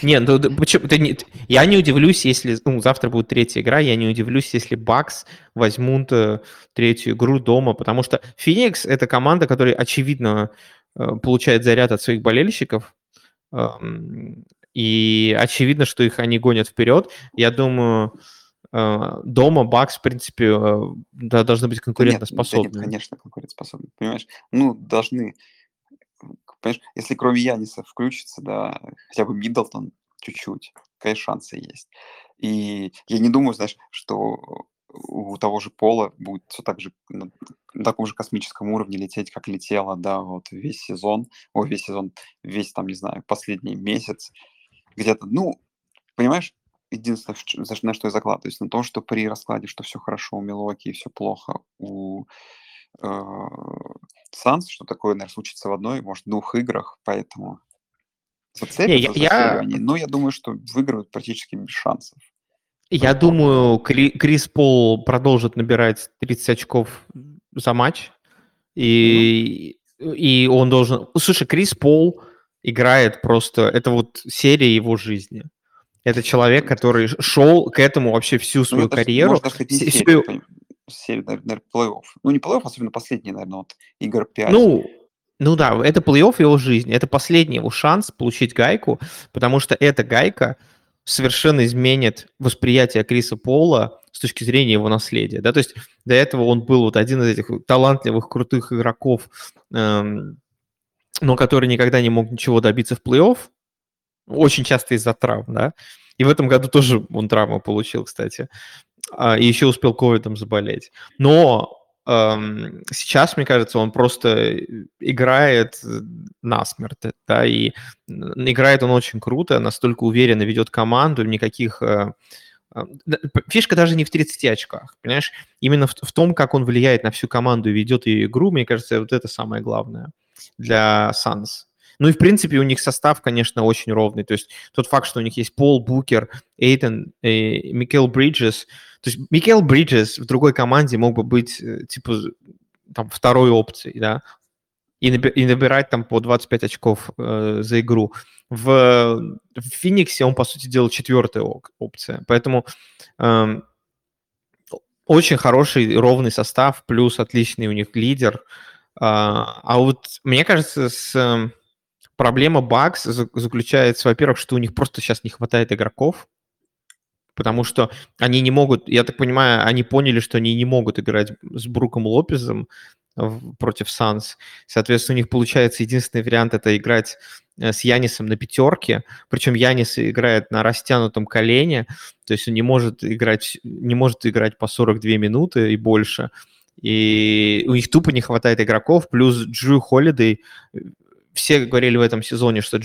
не, ну почему? Ты не, я не удивлюсь, если ну, завтра будет третья игра, я не удивлюсь, если Бакс возьмут э, третью игру дома, потому что Феникс это команда, которая очевидно э, получает заряд от своих болельщиков, э, и очевидно, что их они гонят вперед. Я думаю, э, дома Бакс, в принципе, должны быть конкурентоспособны. Да нет, да нет, конечно, конкурентоспособны. Понимаешь, ну, должны понимаешь, если кроме Яниса включится, да, хотя бы Миддлтон чуть-чуть, какие шансы есть. И я не думаю, знаешь, что у того же Пола будет все так же на, на таком же космическом уровне лететь, как летела, да, вот весь сезон, ой, весь сезон, весь там, не знаю, последний месяц, где-то, ну, понимаешь, единственное, на что я закладываюсь, на том, что при раскладе, что все хорошо у Милоки и все плохо у э, Санс, что такое, наверное, случится в одной, может, двух играх, поэтому зацепятся я, я... но я думаю, что выиграют практически без шансов. Я Поэтому... думаю, Крис Пол продолжит набирать 30 очков за матч, и, mm-hmm. и он должен... Слушай, Крис Пол играет просто... Это вот серия его жизни. Это человек, который шел к этому вообще всю ну, свою ну, карьеру. Можно сказать, не серию, наверное, плей-офф. Ну, не плей-офф, особенно последний, наверное, вот игр 5. Ну, ну да, это плей-офф его жизни. Это последний его шанс получить гайку, потому что эта гайка совершенно изменит восприятие Криса Пола с точки зрения его наследия. Да? То есть до этого он был вот один из этих талантливых, крутых игроков, эм, но который никогда не мог ничего добиться в плей-офф, очень часто из-за травм, да. И в этом году тоже он травму получил, кстати. А, и еще успел ковидом заболеть. Но эм, сейчас, мне кажется, он просто играет насмерть, да, и играет он очень круто, настолько уверенно ведет команду, никаких... Э, э Фишка даже не в 30 очках, понимаешь? Именно в, в том, как он влияет на всю команду и ведет ее игру, мне кажется, вот это самое главное для Санс. Ну и, в принципе, у них состав, конечно, очень ровный. То есть тот факт, что у них есть Пол Букер, Эйтон, и Микел Бриджес. То есть Микел Бриджес в другой команде мог бы быть, э, типа, там, второй опцией, да, и, наби- и набирать там по 25 очков э, за игру. В, в Фениксе он, по сути дела, четвертая опция. Поэтому э, очень хороший ровный состав, плюс отличный у них лидер. А, а вот мне кажется, с проблема Бакс заключается, во-первых, что у них просто сейчас не хватает игроков, потому что они не могут, я так понимаю, они поняли, что они не могут играть с Бруком Лопезом против Санс. Соответственно, у них получается единственный вариант это играть э, с Янисом на пятерке, причем Янис играет на растянутом колене, то есть он не может играть, не может играть по 42 минуты и больше, и у них тупо не хватает игроков, плюс Джу Холидей. Все говорили в этом сезоне, что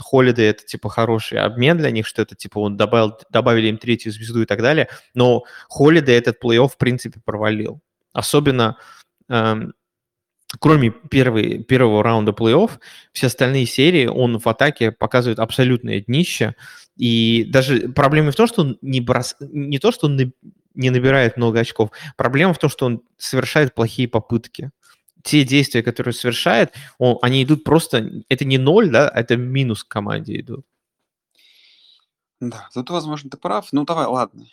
Холиды это типа хороший обмен для них, что это типа он добавил, добавили им третью звезду и так далее, но Холиды этот плей-офф в принципе провалил. Особенно эм, кроме первой, первого раунда плей-офф, все остальные серии он в атаке показывает абсолютное днище. И даже проблема в том, что он не, брос... не то, что он не набирает много очков, проблема в том, что он совершает плохие попытки те действия, которые совершает, он, они идут просто, это не ноль, да, это минус к команде идут. Да, тут, возможно, ты прав. Ну, давай, ладно.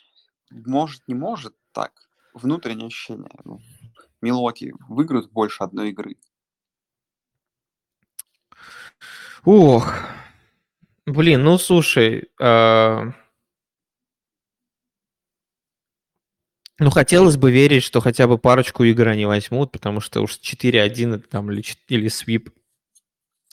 Может, не может, так. Внутреннее ощущение. Ну, Милоки выиграют больше одной игры. Ох, блин, ну слушай, э, Ну, хотелось бы верить, что хотя бы парочку игр они возьмут, потому что уж 4-1 там, или, или свип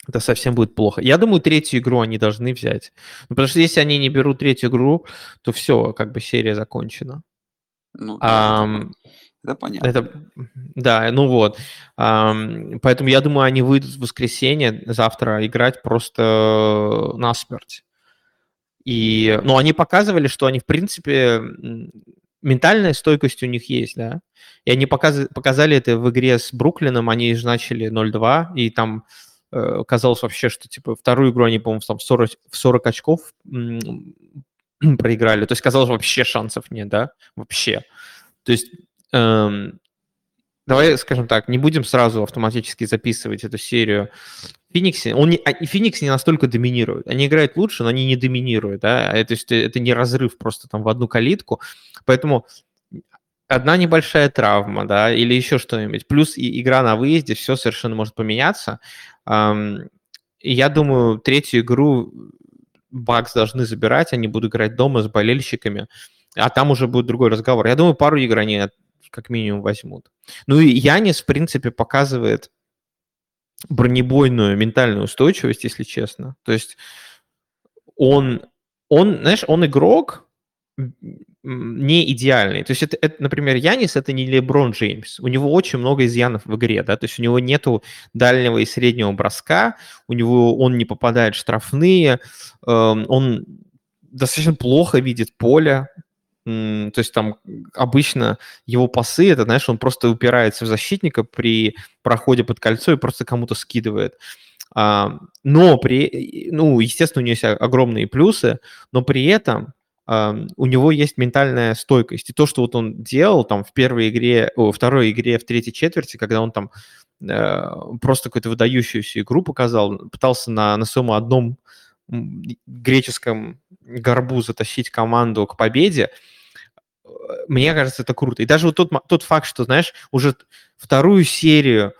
это совсем будет плохо. Я думаю, третью игру они должны взять. Ну, потому что если они не берут третью игру, то все, как бы серия закончена. Ну, а, это, понятно. Это, да, ну вот. А, поэтому я думаю, они выйдут в воскресенье завтра играть просто насмерть. И, ну, они показывали, что они, в принципе, ментальная стойкость у них есть, да. И они показ, показали это в игре с Бруклином, они же начали 0-2, и там э, казалось вообще, что типа вторую игру они, по-моему, там в 40, в 40 очков проиграли. То есть казалось, вообще шансов нет, да, вообще. То есть эм, давай, скажем так, не будем сразу автоматически записывать эту серию Фениксе, он не, а, Феникс не настолько доминирует. Они играют лучше, но они не доминируют, да, а это, это не разрыв просто там в одну калитку, поэтому одна небольшая травма, да, или еще что-нибудь, плюс и игра на выезде, все совершенно может поменяться. Я думаю, третью игру Бакс должны забирать, они будут играть дома с болельщиками, а там уже будет другой разговор. Я думаю, пару игр они как минимум возьмут. Ну и Янис, в принципе, показывает бронебойную ментальную устойчивость, если честно. То есть он, он, знаешь, он игрок, не идеальный. То есть это, это, например, Янис это не Леброн Джеймс. У него очень много изъянов в игре, да, то есть у него нету дальнего и среднего броска, у него он не попадает в штрафные, э, он достаточно плохо видит поле, то есть там обычно его пасы, это, знаешь, он просто упирается в защитника при проходе под кольцо и просто кому-то скидывает. А, но при, ну, естественно, у него есть огромные плюсы, но при этом у него есть ментальная стойкость. И то, что вот он делал там в первой игре, о, второй игре, в третьей четверти, когда он там э, просто какую-то выдающуюся игру показал, пытался на, на своем одном греческом горбу затащить команду к победе, э, мне кажется, это круто. И даже вот тот, тот факт, что, знаешь, уже вторую серию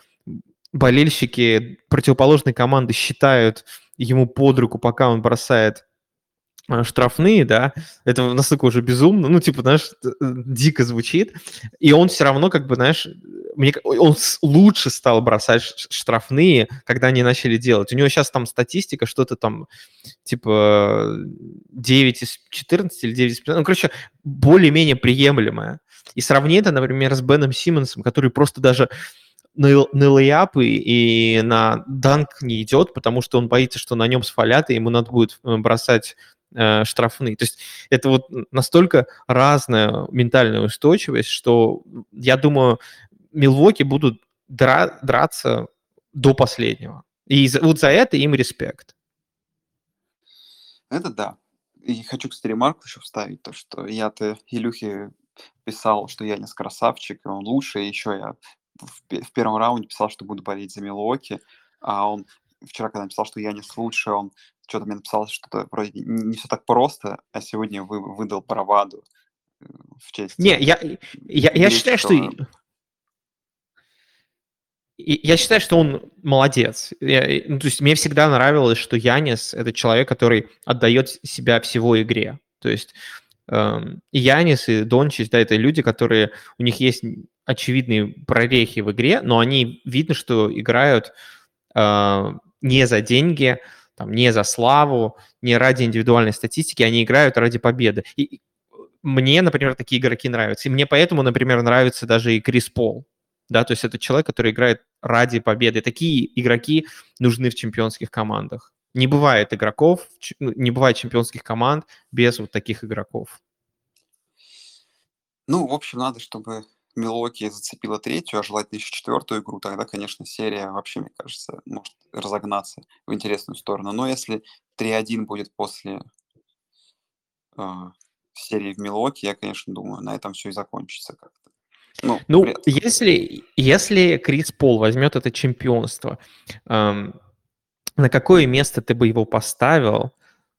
болельщики противоположной команды считают ему под руку, пока он бросает Э, штрафные, да, это настолько уже безумно, ну, типа, знаешь, дико звучит, и он все равно, как бы, знаешь, мне, он лучше стал бросать штрафные, когда они начали делать. У него сейчас там статистика, что-то там, типа, 9 из 14 или 9 из 15, ну, короче, более-менее приемлемая. И сравни это, например, с Беном Симмонсом, который просто даже на, на лейапы и на данк не идет, потому что он боится, что на нем сфалят, и ему надо будет э, бросать э, штрафные. То есть это вот настолько разная ментальная устойчивость, что я думаю, Милвоки будут дра- драться до последнего. И вот за это им респект. Это да. И хочу, кстати, ремарку еще вставить, то, что я-то Илюхе писал, что я не красавчик, и он лучше, и еще я в, в первом раунде писал, что буду болеть за Милуоки, а он вчера, когда написал, что я не лучше, он что-то мне написал, что-то вроде не, не все так просто, а сегодня вы, выдал браваду э, в честь... Не, я, я, я считаю, что... Я считаю, что он молодец. Я, ну, то есть мне всегда нравилось, что Янис — это человек, который отдает себя всего игре. То есть э, и Янис, и Дончич, да, это люди, которые... У них есть очевидные прорехи в игре, но они видно, что играют э, не за деньги, там, не за славу, не ради индивидуальной статистики, они играют ради победы. И мне, например, такие игроки нравятся. И мне поэтому, например, нравится даже и Крис Пол. Да, то есть это человек, который играет ради победы. Такие игроки нужны в чемпионских командах. Не бывает игроков, ну, не бывает чемпионских команд без вот таких игроков. Ну, в общем, надо, чтобы Милоки зацепила третью, а желательно еще четвертую игру, тогда, конечно, серия вообще, мне кажется, может разогнаться в интересную сторону. Но если 3-1 будет после э, серии в Милоке, я, конечно, думаю, на этом все и закончится как-то. Ну, ну если, если Крис Пол возьмет это чемпионство, эм, на какое место ты бы его поставил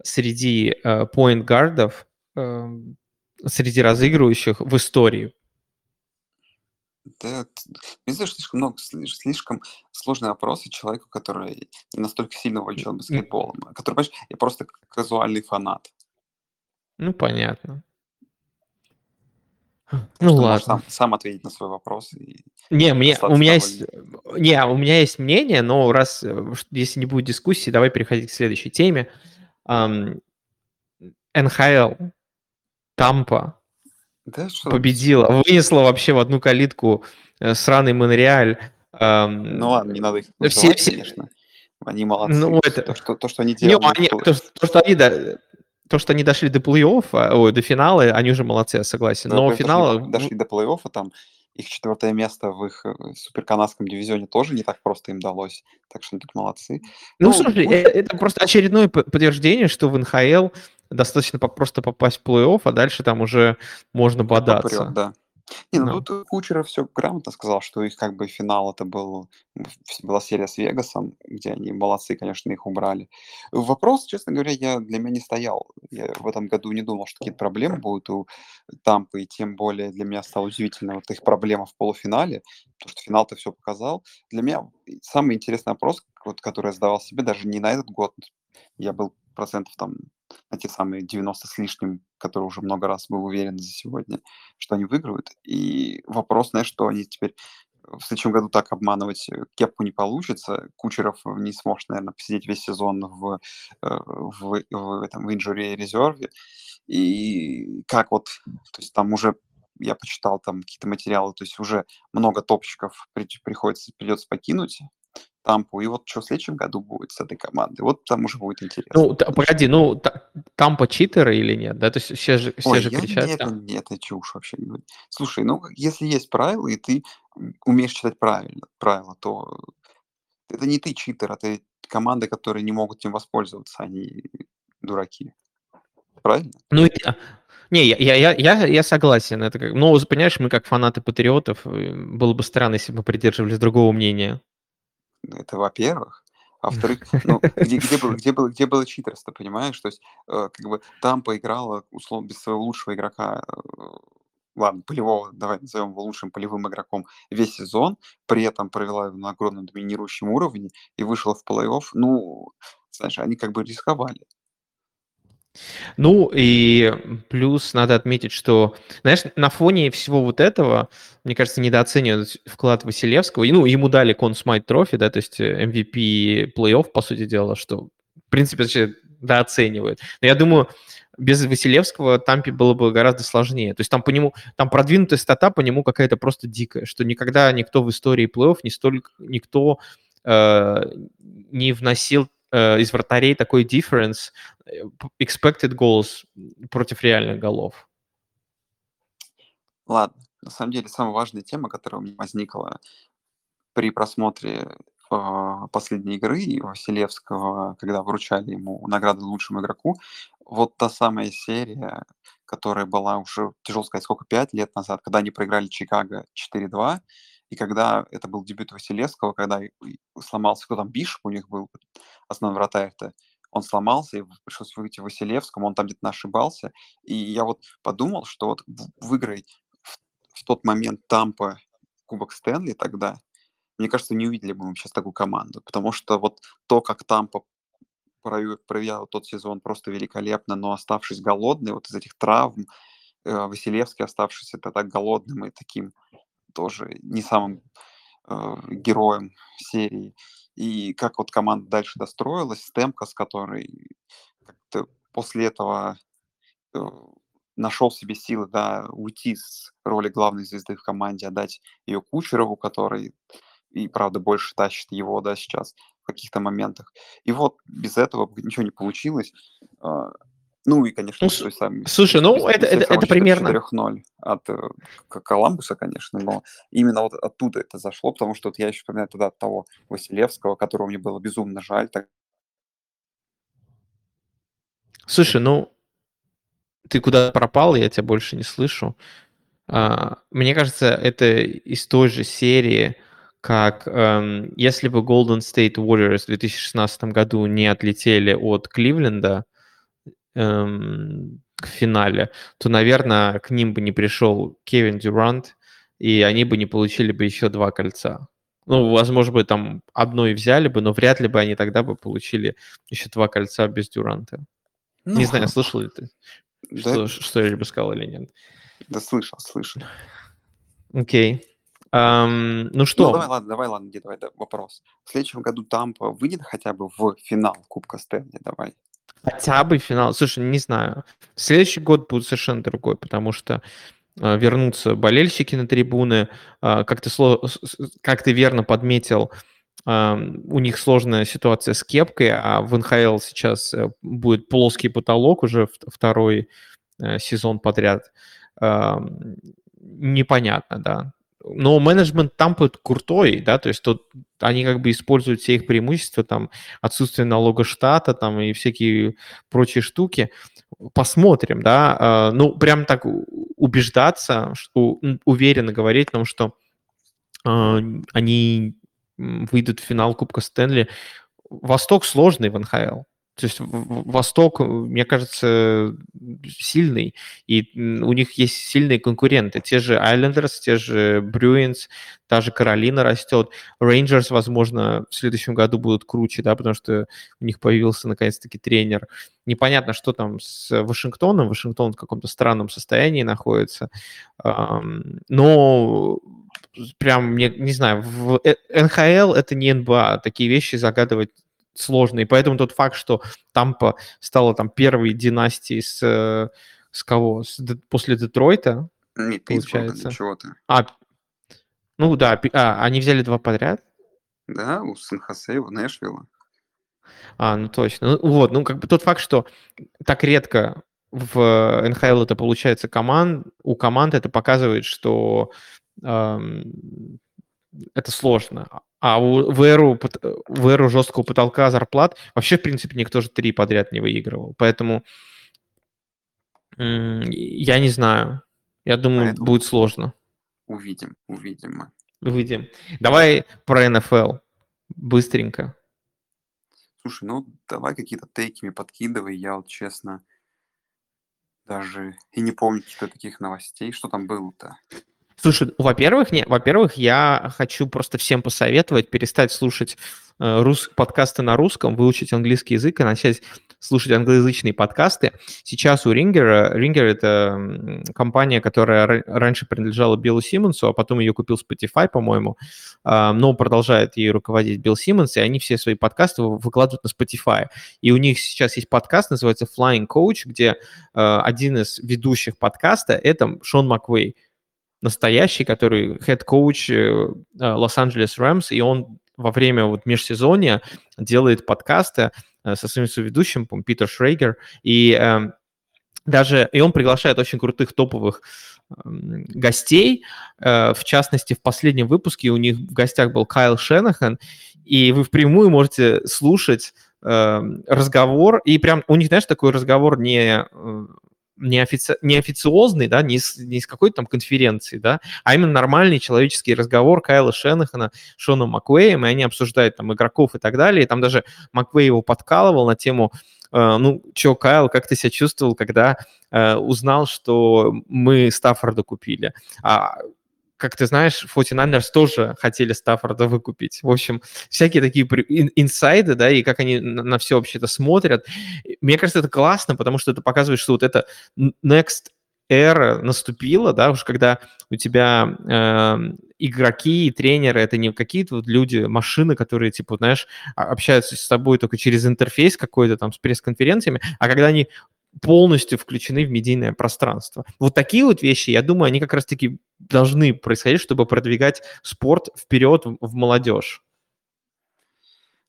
среди э, point-гардов, э, среди разыгрывающих в истории? Да, мне кажется, слишком много, слишком сложные вопросы человеку, который не настолько сильно увлечен баскетболом, который, понимаешь, я просто казуальный фанат. Ну, понятно. Ну ладно. Сам, сам ответить на свой вопрос. И не, мне, у меня есть, не, у меня есть мнение, но раз, э, если не будет дискуссии, давай переходить к следующей теме. Um, НХЛ, Тампа, да, что? победила, вынесла вообще в одну калитку э, сраный Монреаль. Эм, ну ладно, не надо их называть, все, все... конечно. Они молодцы. Ну, это... то, что, то, что они делали. Не, они, то, то, что они, да, то, что они дошли до плей-оффа, ой, до финала, они уже молодцы, я согласен. Да, Но финал... Дошли, дошли до плей-оффа, там их четвертое место в их э, суперканадском дивизионе тоже не так просто им далось, так что они тут молодцы. Ну, ну слушай, ну... это просто очередное подтверждение, что в НХЛ достаточно просто попасть в плей-офф, а дальше там уже можно бодаться. Попрет, да. Не, ну, ну. тут Кучеров все грамотно сказал, что их как бы финал это был, была серия с Вегасом, где они молодцы, конечно, их убрали. Вопрос, честно говоря, я для меня не стоял. Я в этом году не думал, что какие-то проблемы будут у Тампы, и тем более для меня стало удивительно вот их проблема в полуфинале, потому что финал-то все показал. Для меня самый интересный вопрос, вот, который я задавал себе, даже не на этот год, я был процентов там на те самые 90 с лишним, которые уже много раз был уверен за сегодня, что они выиграют. И вопрос, знаешь, что они теперь в следующем году так обманывать э, кепку не получится. Кучеров не сможет, наверное, посидеть весь сезон в, э, в, в, этом, в инжуре резерве. И как вот, то есть там уже я почитал там какие-то материалы, то есть уже много топчиков приходится, придется покинуть. Тампу. И вот что в следующем году будет с этой командой? Вот там уже будет интересно. Ну, т- погоди, ну, т- Тампа читеры или нет? Да, то есть все же, все Ой, же я, кричат. нет, там. нет, это чушь вообще. Слушай, ну, если есть правила, и ты умеешь читать правильно, правила, то это не ты читер, а ты команды, которые не могут им воспользоваться, они дураки. Правильно? Ну, а, не, я, я, я, я, я согласен. Это как, ну, понимаешь, мы как фанаты патриотов, э, было бы странно, если бы мы придерживались другого мнения. Это во-первых. А во-вторых, ну, где, где, было, где, было, где было читерство, понимаешь? То есть, э, как бы там поиграла, условно, без своего лучшего игрока, э, ладно, полевого, давай назовем его лучшим полевым игроком весь сезон, при этом провела его на огромном доминирующем уровне и вышла в плей-офф, ну, знаешь, они как бы рисковали. Ну и плюс надо отметить, что, знаешь, на фоне всего вот этого, мне кажется, недооценивают вклад Василевского. Ну, ему дали Smythe Trophy, да, то есть э, MVP плей-офф, по сути дела, что, в принципе, вообще дооценивают. Но я думаю, без Василевского Тампе было бы гораздо сложнее. То есть там по нему, там продвинутая стата по нему какая-то просто дикая, что никогда никто в истории плей-офф, не столько, никто э, не вносил э, из вратарей такой difference э, expected goals против реальных голов. Ладно, на самом деле самая важная тема, которая у меня возникла при просмотре э, последней игры Василевского, когда вручали ему награды лучшему игроку, вот та самая серия, которая была уже, тяжело сказать, сколько, пять лет назад, когда они проиграли Чикаго 4-2, и когда это был дебют Василевского, когда сломался, кто там, Бишоп у них был, основной вратарь-то, он сломался, и пришлось выйти Василевскому, он там где-то ошибался. И я вот подумал, что вот выиграть в, в тот момент Тампа Кубок Стэнли тогда, мне кажется, не увидели бы мы сейчас такую команду, потому что вот то, как Тампа проявлял тот сезон просто великолепно, но оставшись голодный вот из этих травм, э, Василевский оставшийся так голодным и таким тоже не самым э, героем серии. И как вот команда дальше достроилась, Стемка, с которой после этого э, нашел себе силы, да, уйти с роли главной звезды в команде, отдать ее Кучерову, который и, правда, больше тащит его, да, сейчас в каких-то моментах. И вот без этого ничего не получилось. Ну и, конечно, ну, той самой, слушай, ну это, это, это примерно... 4-0 от э, Коламбуса, конечно, но именно вот оттуда это зашло, потому что вот я еще вспоминаю тогда от того Василевского, которого мне было безумно жаль. Так... Слушай, ну ты куда пропал, я тебя больше не слышу. А, мне кажется, это из той же серии, как эм, если бы Golden State Warriors в 2016 году не отлетели от Кливленда, эм, к финале, то, наверное, к ним бы не пришел Кевин Дюрант, и они бы не получили бы еще два кольца. Ну, возможно, бы там одно и взяли бы, но вряд ли бы они тогда бы получили еще два кольца без Дюранта. Ну, не знаю, слышал ли ты, да? что, что я бы сказал или нет. Да слышал, слышал. Окей. Okay. Um, ну что? Ну, давай, ладно, давай, ладно, где, давай, да, вопрос. В следующем году Тампа выйдет хотя бы в финал Кубка Стэнли, давай. Хотя бы финал. Слушай, не знаю. Следующий год будет совершенно другой, потому что э, вернутся болельщики на трибуны. Э, как, ты сло... как ты верно подметил, э, у них сложная ситуация с кепкой, а в НХЛ сейчас э, будет плоский потолок уже второй э, сезон подряд. Непонятно, да но менеджмент там будет крутой, да, то есть тут они как бы используют все их преимущества, там, отсутствие налога штата, там, и всякие прочие штуки. Посмотрим, да, а, ну, прям так убеждаться, что, уверенно говорить нам, что а, они выйдут в финал Кубка Стэнли. Восток сложный в НХЛ. То есть Восток, э, мне кажется, сильный, и у них есть сильные конкуренты. Те же Islanders, те же Bruins, та же Каролина растет. Rangers, возможно, в следующем году будут круче, да, потому что у них появился наконец-таки тренер. Непонятно, что там с Вашингтоном. Вашингтон в каком-то странном состоянии находится. Но прям, не, не знаю, в э, НХЛ это не НБА, такие вещи загадывать сложно. И поэтому тот факт, что Тампа стала там первой династией с, э, с кого? С, после Детройта, Не, получается. чего ты. А, ну да, а, они взяли два подряд? Да, у Сан-Хосе, у Нэшвилла. А, ну точно. Ну, вот, ну как бы тот факт, что так редко в НХЛ это получается команд, у команд это показывает, что эм, это сложно. А у, в, эру, в эру жесткого потолка зарплат вообще, в принципе, никто же три подряд не выигрывал. Поэтому я не знаю. Я думаю, Поэтому будет сложно. Увидим, увидим мы. Увидим. Давай про НФЛ быстренько. Слушай, ну давай какие-то тейками подкидывай. Я вот честно даже и не помню каких-то таких новостей. Что там было-то? Слушай, во-первых, не, во-первых, я хочу просто всем посоветовать перестать слушать э, рус, подкасты на русском, выучить английский язык и начать слушать англоязычные подкасты. Сейчас у Рингера, Рингер это компания, которая раньше принадлежала Биллу Симмонсу, а потом ее купил Spotify, по-моему, а, но продолжает ей руководить Билл Симмонс, и они все свои подкасты выкладывают на Spotify. И у них сейчас есть подкаст, называется Flying Coach, где э, один из ведущих подкаста — это Шон Маквей, настоящий, который э, Лос-Анджелес Рэмс, и он во время вот межсезонья делает подкасты э, со своим соведущим, Питер Шрейгер, и э, даже и он приглашает очень крутых топовых э, гостей. Э, в частности, в последнем выпуске у них в гостях был Кайл Шенахан, и вы впрямую можете слушать э, разговор, и прям у них, знаешь, такой разговор не э, не, офици... не официозный, да, не с, не с какой-то там конференции, да, а именно нормальный человеческий разговор Кайла Шенахана, Шона Маквеем, и они обсуждают там игроков и так далее, и там даже Маквей его подкалывал на тему, э, ну, чё, Кайл, как ты себя чувствовал, когда э, узнал, что мы Стаффорда купили? А как ты знаешь, 49ers тоже хотели Стаффорда выкупить. В общем, всякие такие инсайды, да, и как они на все вообще это смотрят. Мне кажется, это классно, потому что это показывает, что вот это next era наступила, да, уж когда у тебя э, игроки и тренеры это не какие-то вот люди, машины, которые, типа, знаешь, общаются с тобой только через интерфейс какой-то там с пресс-конференциями, а когда они полностью включены в медийное пространство. Вот такие вот вещи, я думаю, они как раз-таки должны происходить, чтобы продвигать спорт вперед в, молодежь.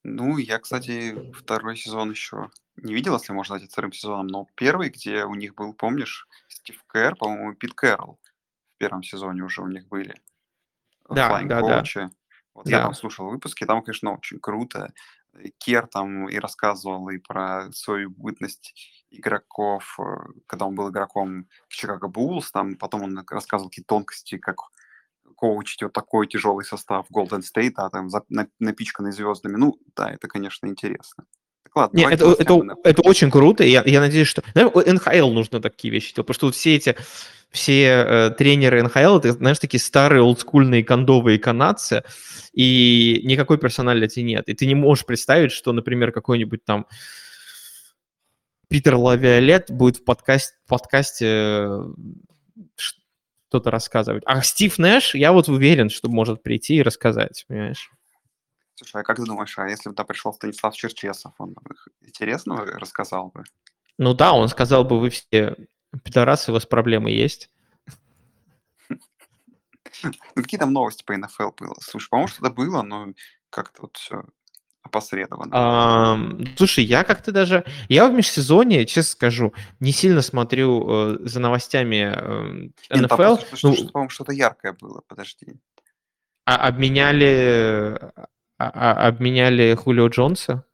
Ну, я, кстати, второй сезон еще не видел, если можно назвать вторым сезоном, но первый, где у них был, помнишь, Стив Кэр, по-моему, и Пит Кэрролл в первом сезоне уже у них были. Да, да, да. Вот да. я там слушал выпуски, там, конечно, очень круто. Кер там и рассказывал и про свою бытность игроков, э, когда он был игроком Чикаго Буллс, там потом он рассказывал какие тонкости, как коучить вот такой тяжелый состав Golden State, а там напичканный звездами. Ну, да, это, конечно, интересно. Ладно, Не, это, это, это очень круто, и я, я надеюсь, что... Наверное, НХЛ нужно такие вещи делать, потому что вот все эти все э, тренеры НХЛ, это, знаешь, такие старые олдскульные кондовые канадцы, и никакой персоналити нет. И ты не можешь представить, что, например, какой-нибудь там Питер Лавиолет будет в подкасте, в подкасте э, что-то рассказывать. А Стив Нэш, я вот уверен, что может прийти и рассказать, понимаешь? Слушай, а как ты думаешь, а если бы туда пришел Станислав Черчесов, он интересно рассказал бы? Ну да, он сказал бы, вы все пидорасы, у вас проблемы есть. Ну, какие там новости по НФЛ было? Слушай, по-моему, что-то было, но как-то вот все опосредованно. А, слушай, я как-то даже... Я в межсезонье, честно скажу, не сильно смотрю э, за новостями э, Нет, НФЛ. Что, ну, по-моему, что-то яркое было, подожди. А обменяли... А, а, обменяли Хулио Джонса?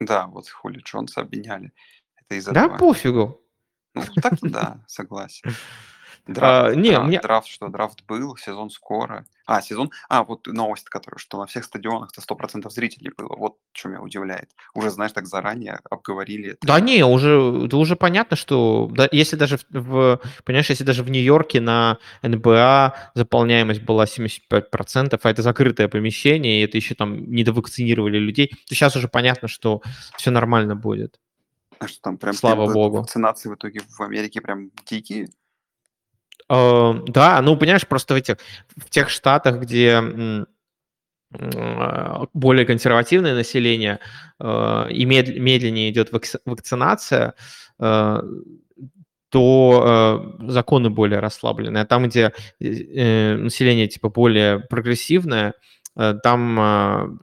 Да, вот Хулио Джонса обменяли. Это из-за Да, этого. пофигу. Ну, так да, согласен. Драфт, а, не, драфт, мне... драфт, что драфт был, сезон скоро. А, сезон... А, вот новость, которая, что на всех стадионах-то 100% зрителей было. Вот что меня удивляет. Уже, знаешь, так заранее обговорили это. Да не, уже, да уже понятно, что да, если даже в, понимаешь, если даже в Нью-Йорке на НБА заполняемость была 75%, а это закрытое помещение, и это еще там недовакцинировали людей, то сейчас уже понятно, что все нормально будет. А что там прям Слава богу. вакцинации в итоге в Америке прям дикие? Э, да, ну, понимаешь, просто в этих в тех штатах, где более консервативное население э, и медленнее идет вакцинация, э, то законы более расслабленные. А там, где население типа более прогрессивное, там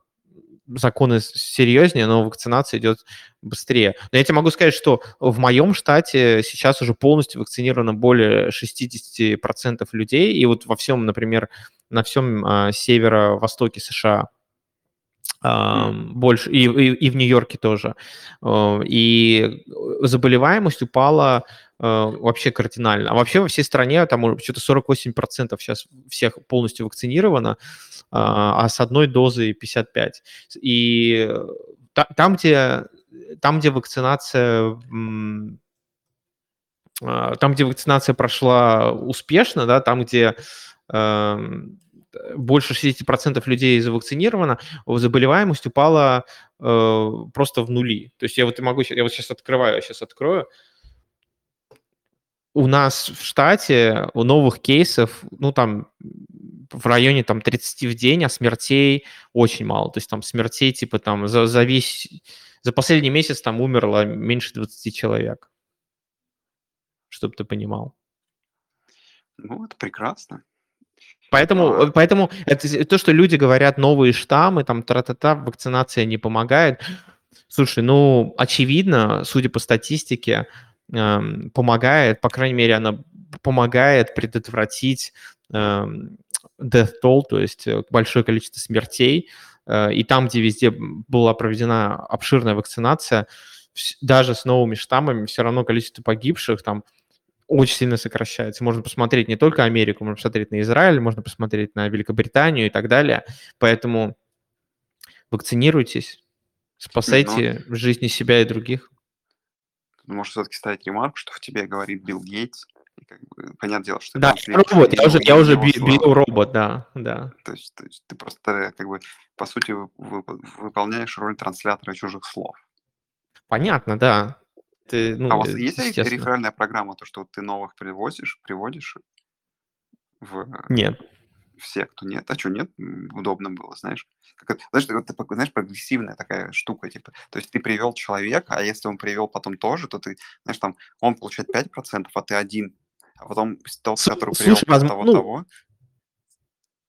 законы серьезнее, но вакцинация идет быстрее. Но я тебе могу сказать, что в моем штате сейчас уже полностью вакцинировано более 60% людей, и вот во всем, например, на всем а, северо-востоке США Mm. больше, и, и, и в Нью-Йорке тоже. А, и заболеваемость упала а, вообще кардинально. А вообще во всей стране там что-то 48% сейчас всех полностью вакцинировано, а с одной дозой 55. И там, где, там, где вакцинация там, где вакцинация прошла успешно, да, там, где больше 60% людей завакцинировано, заболеваемость упала э, просто в нули. То есть я вот могу, я вот сейчас открываю, сейчас открою. У нас в штате у новых кейсов, ну там в районе там 30 в день, а смертей очень мало. То есть там смертей типа там за, за весь, за последний месяц там умерло меньше 20 человек. Чтобы ты понимал. Ну, это прекрасно. Поэтому, а. поэтому это то, что люди говорят, новые штаммы, там, тра-та-та, вакцинация не помогает. Слушай, ну, очевидно, судя по статистике, эм, помогает, по крайней мере, она помогает предотвратить эм, death toll, то есть э, большое количество смертей. Э, и там, где везде была проведена обширная вакцинация, даже с новыми штаммами все равно количество погибших там очень сильно сокращается. Можно посмотреть не только Америку, можно посмотреть на Израиль, можно посмотреть на Великобританию и так далее. Поэтому вакцинируйтесь, спасайте Но... жизни себя и других. Можешь все-таки ставить ремарку, что в тебе говорит Билл Гейтс. И как бы, понятное дело, что... Да, я робот, я уже, я уже бил робот, да, да. То есть, то есть ты просто как бы, по сути, вы, вы, выполняешь роль транслятора чужих слов. Понятно, да. Ты, ну, а у вас есть реферальная программа, то, что ты новых привозишь, приводишь в... Нет. Все, кто нет. А что, нет? Удобно было, знаешь. Как, знаешь, это, знаешь, прогрессивная такая штука, типа. То есть ты привел человека, а если он привел потом тоже, то ты, знаешь, там, он получает 5%, а ты один. А потом тот, который привел Слушай, возможно, того, ну, того.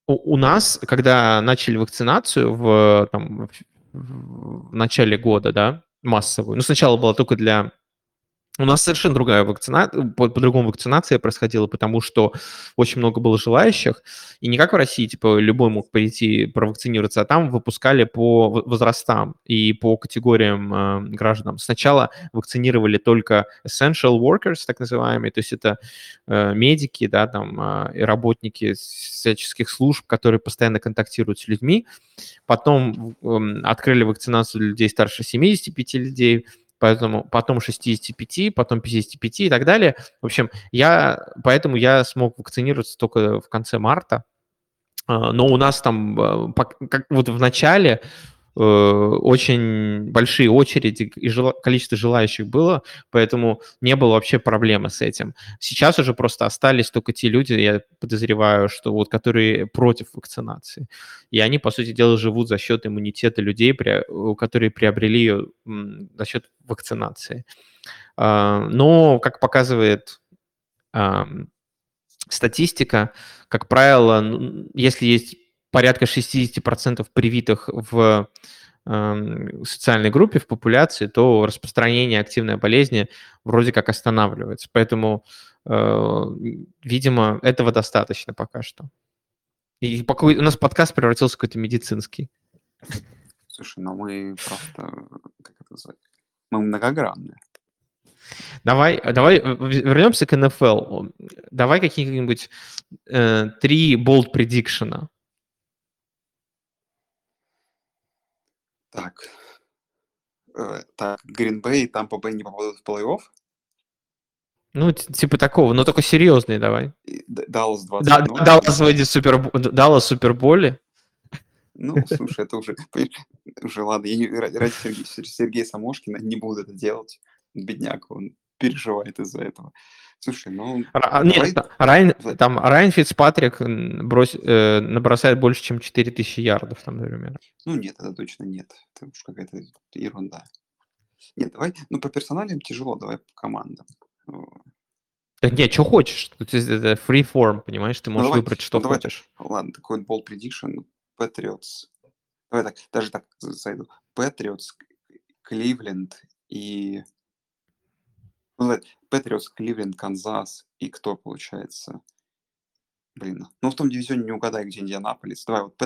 У, у нас, когда начали вакцинацию в, там, в начале года, да, массовую, ну, сначала было только для у нас совершенно другая вакцинация, по-другому вакцинация происходила, потому что очень много было желающих, и не как в России, типа, любой мог прийти провакцинироваться, а там выпускали по возрастам и по категориям э, граждан. Сначала вакцинировали только essential workers, так называемые, то есть это э, медики, да, там, э, работники всяческих служб, которые постоянно контактируют с людьми. Потом э, открыли вакцинацию для людей старше 75 людей, поэтому потом 65, потом 55 и так далее. В общем, я, поэтому я смог вакцинироваться только в конце марта, а, но у нас там, э, как вот в начале, очень большие очереди и жел... количество желающих было, поэтому не было вообще проблемы с этим. Сейчас уже просто остались только те люди, я подозреваю, что вот которые против вакцинации. И они, по сути дела, живут за счет иммунитета людей, которые приобрели ее за счет вакцинации. А, но, как показывает статистика, как правило, если есть порядка 60% привитых в э, социальной группе, в популяции, то распространение активной болезни вроде как останавливается. Поэтому, э, видимо, этого достаточно пока что. И пока у нас подкаст превратился в какой-то медицинский. Слушай, ну мы просто, как это называть, мы многогранные. Давай, давай вернемся к НФЛ. Давай какие-нибудь э, три болт предикшена. Так. Э, так, Гринбей и Тампа Бэй не попадут в плей-офф? Ну, типа такого, но только серьезный давай. Даллас 20 да, Даллас выйдет супер... Даллас Суперболе. Ну, слушай, это уже, уже ладно, я не, ради Сергея, Сергея Самошкина не буду это делать. Бедняк, он переживает из-за этого. Слушай, ну... А, Нет, давай- Райан, давай- там, Райан Фицпатрик брось- э, набросает больше, чем 4000 ярдов, там, например. Ну нет, это точно нет. Это уж какая-то ерунда. Нет, давай, ну по персоналиям тяжело, давай по командам. Так нет, что хочешь. Тут это free form, понимаешь? Ты можешь давай, выбрать, что ну хочешь. Ладно, такой bold prediction. Patriots. Давай так, даже так за- зайду. Patriots, Кливленд и... Ну, Patriots, Кливленд, Канзас и кто получается? Блин, ну в том дивизионе не угадай, где Индианаполис. Давай, вот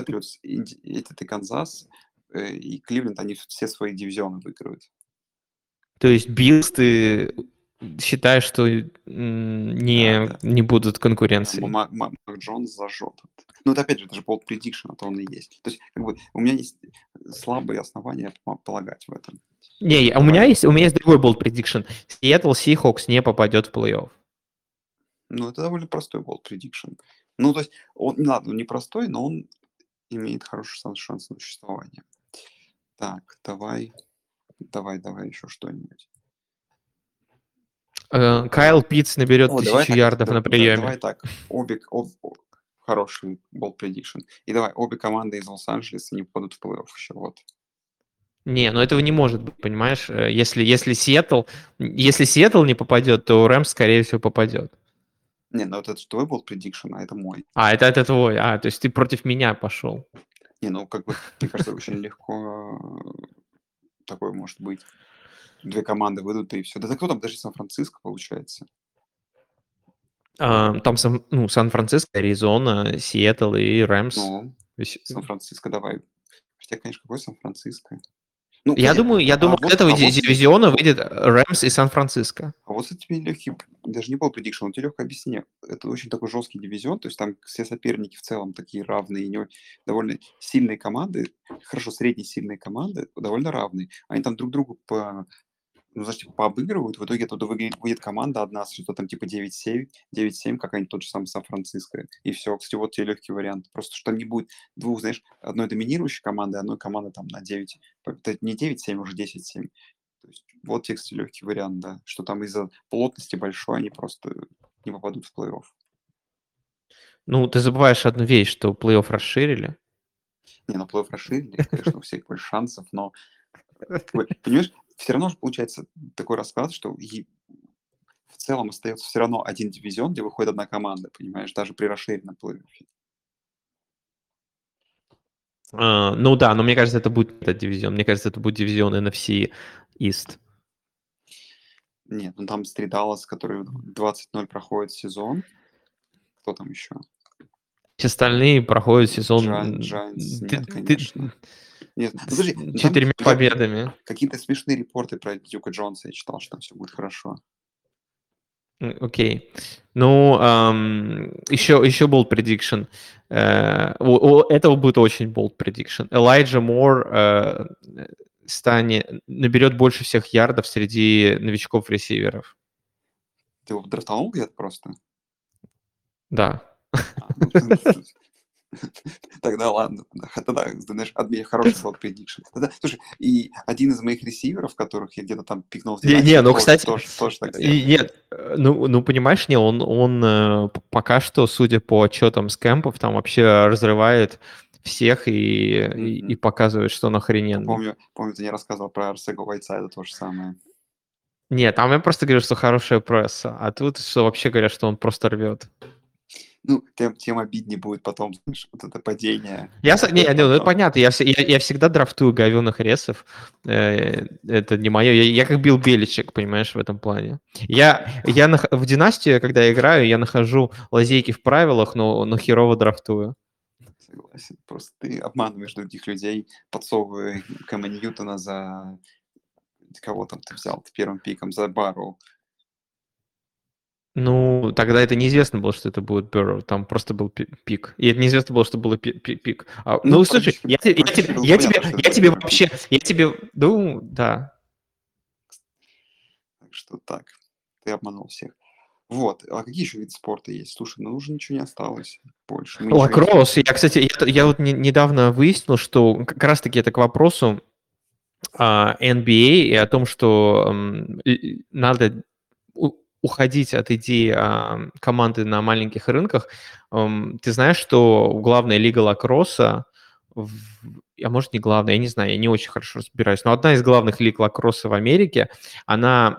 Инди- этот и Канзас э, и Кливленд, они все свои дивизионы выиграют. То есть Биллс ты считаешь, что не, Да, да. не будут конкуренции? Ма- Ма- Мак Джонс зажжет. Ну, это опять же, это же bold prediction, это он и есть. То есть, как бы, у меня есть слабые основания по- полагать в этом. Не, у меня есть, у меня есть другой bold prediction. Seattle Seahawks не попадет в плей-офф. Ну, это довольно простой bold prediction. Ну, то есть, он, ладно, он не простой, но он имеет хороший шанс, шанс на существование. Так, давай, давай, давай еще что-нибудь. Э, Кайл Питц наберет О, тысячу так, ярдов да- на да- приеме. Давай так, обе, об- хороший bold prediction. И давай, обе команды из Лос-Анджелеса не попадут в плей-офф еще, вот. Не, ну этого не может быть, понимаешь? Э, Если, если Сиэтл, если Сиэтл не попадет, то Рэмс, скорее всего, попадет. Не, ну вот это твой bold prediction, а это мой. А, это, это твой. А, то есть ты против меня пошел. Не, ну как бы, мне кажется, очень легко э, такое может быть. Две команды выйдут, и все. Да, кто там даже Сан-Франциско получается? А, Там Сан- ну, Сан-Франциско, Аризона, Сиэтл и Рэмс. Ну, есть, Сан-Франциско, давай. Хотя, конечно, какой Сан-Франциско? Ну, Я понятно. думаю, я А думаю, вот- от этого а вот- дивизиона выйдет Рэмс и Сан-Франциско. А вот, кстати, тебе легкий, даже не был предикшн, он тебе легко объяснил. Это очень такой жесткий дивизион, то есть там все соперники в целом такие равные, не довольно сильные команды, хорошо, средние сильные команды, довольно равные. Они там друг другу по, ну, знаешь, типа, пообыгрывают, в итоге оттуда выйдет, выйдет команда одна, что-то там типа 9-7, 9-7, какая-нибудь тот же самый Сан-Франциско, и все, кстати, вот тебе легкий вариант. Просто что не будет двух, знаешь, одной доминирующей команды, одной команды там на 9, это не 9-7, уже 10-7. То есть вот тебе, кстати, легкий вариант, да, что там из-за плотности большой они просто не попадут в плей-офф. Ну, ты забываешь одну вещь, что плей-офф расширили. Не, на плей-офф расширили, конечно, у всех больше шансов, но, как понимаешь, все равно же получается такой расклад, что в целом остается все равно один дивизион, где выходит одна команда, понимаешь, даже при расширенном плей-оффе. А, ну да, но мне кажется, это будет этот дивизион. Мне кажется, это будет дивизион NFC East. Нет, ну там Стри Даллас, который 20-0 проходит сезон. Кто там еще? Все остальные проходят сезон Giants, ты- нет, ты- конечно. Нет, ну, с подожди, ну, там четырьмя я- победами. Какие-то смешные репорты про Дюка Джонса я читал, что там все будет хорошо. Окей. Ну, ам, еще, еще bold prediction. Э, у, у этого будет очень bold prediction. Элайджа Мор э, станет, наберет больше всех ярдов среди новичков-ресиверов. Ты его драфтанул где-то просто? Да. Тогда ладно, тогда, знаешь, отме- хороший bold prediction. Тогда, слушай, и один из моих ресиверов, которых я где-то там пикнул Не- не, ну, тоже- кстати, тоже, тоже так И нет, э, ну, ну понимаешь, не, он, он э, пока что, судя по отчетам с кемпов, там вообще разрывает всех и, и, и Мгм. показывает, что он охрененный. Помню, помню, ты не рассказывал про Арсего Вайтсайда, то же самое. Нет, там я просто говорю, что хорошая пресса, а тут что вообще говорят, что он просто рвет. Ну, тем, тем обиднее будет потом, знаешь, вот это падение. Я, с- не, Потом. ну, это понятно, я, я, я всегда драфтую говёных ресов, э, это не мое, я, я как Билл Беличек, понимаешь, в этом плане. Я, я нах- в династию, когда я играю, я нахожу лазейки в правилах, но, но херово драфтую. Согласен. Просто ты обманываешь других людей, подсовывая Кэма Ньютона за... Кого там ты взял ты первым пиком? За Барроу. Ну, тогда это неизвестно было, что это будет Burrow, там просто был пи- пик. И это неизвестно было, что пи- пик. А, Ну, ну, слушай, я, я практически тебе, я тебе, я тебе вообще, я тебе, ну, да. Так что так. Ты обманул всех. Вот. А какие еще виды спорта есть? Слушай, ну уже ничего не осталось больше. Мы Лакросс, я, кстати, я, я вот не- недавно выяснил, что как раз-таки это к вопросу а, NBA и о том, что м, надо уходить от идеи а, команды на маленьких рынках, ты знаешь, что главная лига лакросса а может не главная, я не знаю, я не очень хорошо разбираюсь, но одна из главных лиг лакросса в Америке, она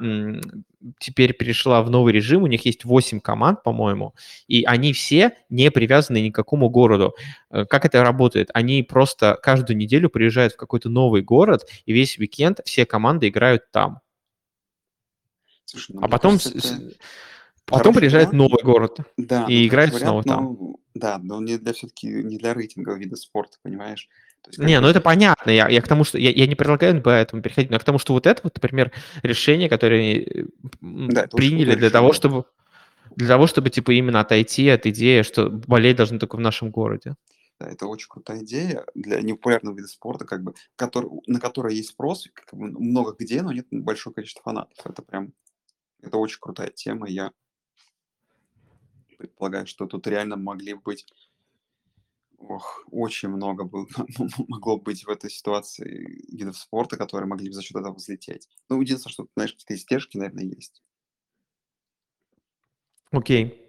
теперь перешла в новый режим, у них есть 8 команд, по-моему, и они все не привязаны ни к какому городу. Э, как это работает? Они просто каждую неделю приезжают в какой-то новый город, и весь уикенд все команды играют там. Слушай, ну, а потом... Кажется, это... Потом приезжает вариант. новый город да, и играет снова там. Ну, да, но не для все-таки не для рейтинга вида спорта, понимаешь? есть, не, ну это понятно. Я, я к тому, что я, я не предлагаю по этому переходить, но к тому, что вот это вот, например, решение, которое э, да, приняли для того, чтобы для того, чтобы типа именно отойти от идеи, что болеть должны только в нашем городе. Да, это очень крутая идея для непопулярного вида спорта, как бы, который, на который есть спрос как бы, много где, но нет большого количества фанатов. Это прям, это очень крутая тема. Я предполагаю, что тут реально могли быть ох, очень много было, могло быть в этой ситуации видов спорта, которые могли бы за счет этого взлететь. Ну, единственное, что, знаешь, какие-то издержки, наверное, есть. Окей.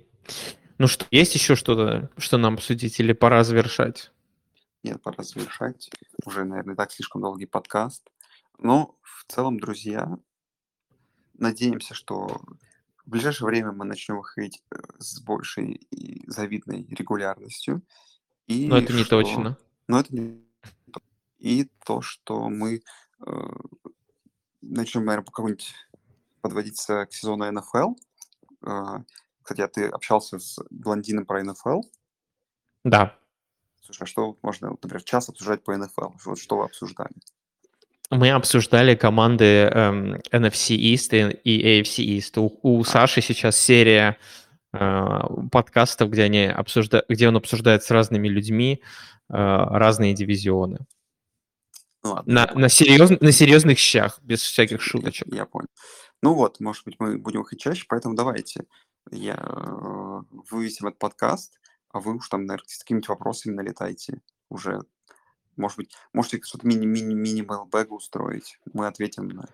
Ну что, есть еще что-то, что нам обсудить, или пора завершать? Нет, пора завершать. Уже, наверное, так слишком долгий подкаст. Но в целом, друзья, надеемся, что в ближайшее время мы начнем выходить э, с большей и завидной регулярностью. И Но это не что... точно. Но это не И то, что мы э, начнем, наверное, какой-нибудь подводиться к сезону НФЛ. Э, кстати, а ты общался с блондином про НФЛ? Да. Слушай, а что можно, например, час обсуждать по НФЛ? Вот что вы обсуждали? Мы обсуждали команды эм, NFC East и AFC East. У, у а. Саши сейчас серия а, подкастов, где, они обсужда... где он обсуждает с разными людьми а, разные дивизионы. Ну, ладно, на, на, серьез... на серьезных щах, без всяких шуточек. Я, я понял. Ну вот, может быть, мы будем их чаще, поэтому давайте я э, вывесим этот подкаст, а вы уж там, наверное, с какими-нибудь вопросами налетайте уже. Может быть, можете что-то мини-мини-мини мейлбэга устроить. Мы ответим на...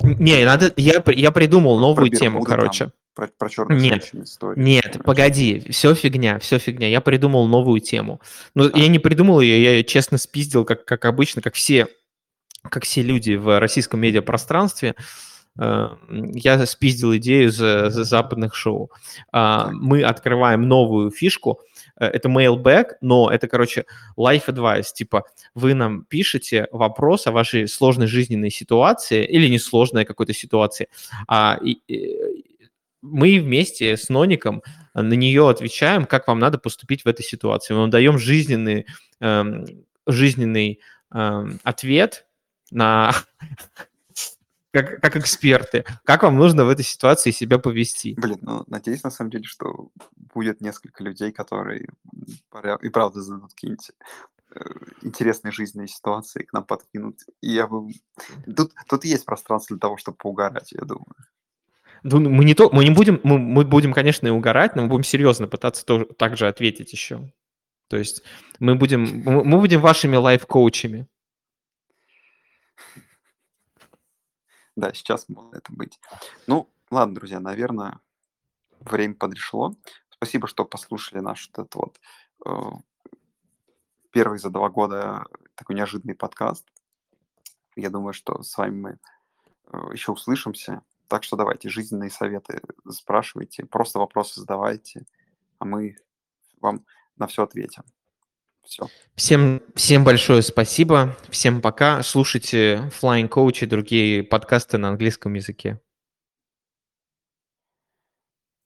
Не, надо, я, я придумал новую тему, короче. Там про, про черных нет, историю. Нет, погоди, все фигня, все фигня. Я придумал новую тему. Но а. я не придумал ее, я ее честно спиздил, как, как обычно, как все, как все люди в российском медиапространстве. Э, я спиздил идею за, за западных шоу. А, мы открываем новую фишку. Э, это mailback, но это, короче, life advice. Типа, вы нам пишете вопрос о вашей сложной жизненной ситуации или несложной какой-то ситуации, а, и, мы вместе с Ноником на нее отвечаем, как вам надо поступить в этой ситуации. Мы вам даем жизненный, эм, жизненный эм, ответ на как, как эксперты, как вам нужно в этой ситуации себя повести. Блин, ну, надеюсь, на самом деле, что будет несколько людей, которые и правда зададут какие-нибудь э, интересные жизненные ситуации, к нам подкинут. И я бы... Тут, тут есть пространство для того, чтобы поугарать, я думаю. Ну, мы не, то, мы не будем, мы, мы будем, конечно, и угорать, но мы будем серьезно пытаться тоже, так же ответить еще. То есть мы будем, мы будем вашими лайф-коучами. Да, сейчас может это быть. Ну, ладно, друзья, наверное, время подрешло. Спасибо, что послушали наш этот вот э, первый за два года такой неожиданный подкаст. Я думаю, что с вами мы э, еще услышимся. Так что давайте жизненные советы спрашивайте, просто вопросы задавайте, а мы вам на все ответим. Все. Всем, всем большое спасибо, всем пока. Слушайте Flying Coach и другие подкасты на английском языке.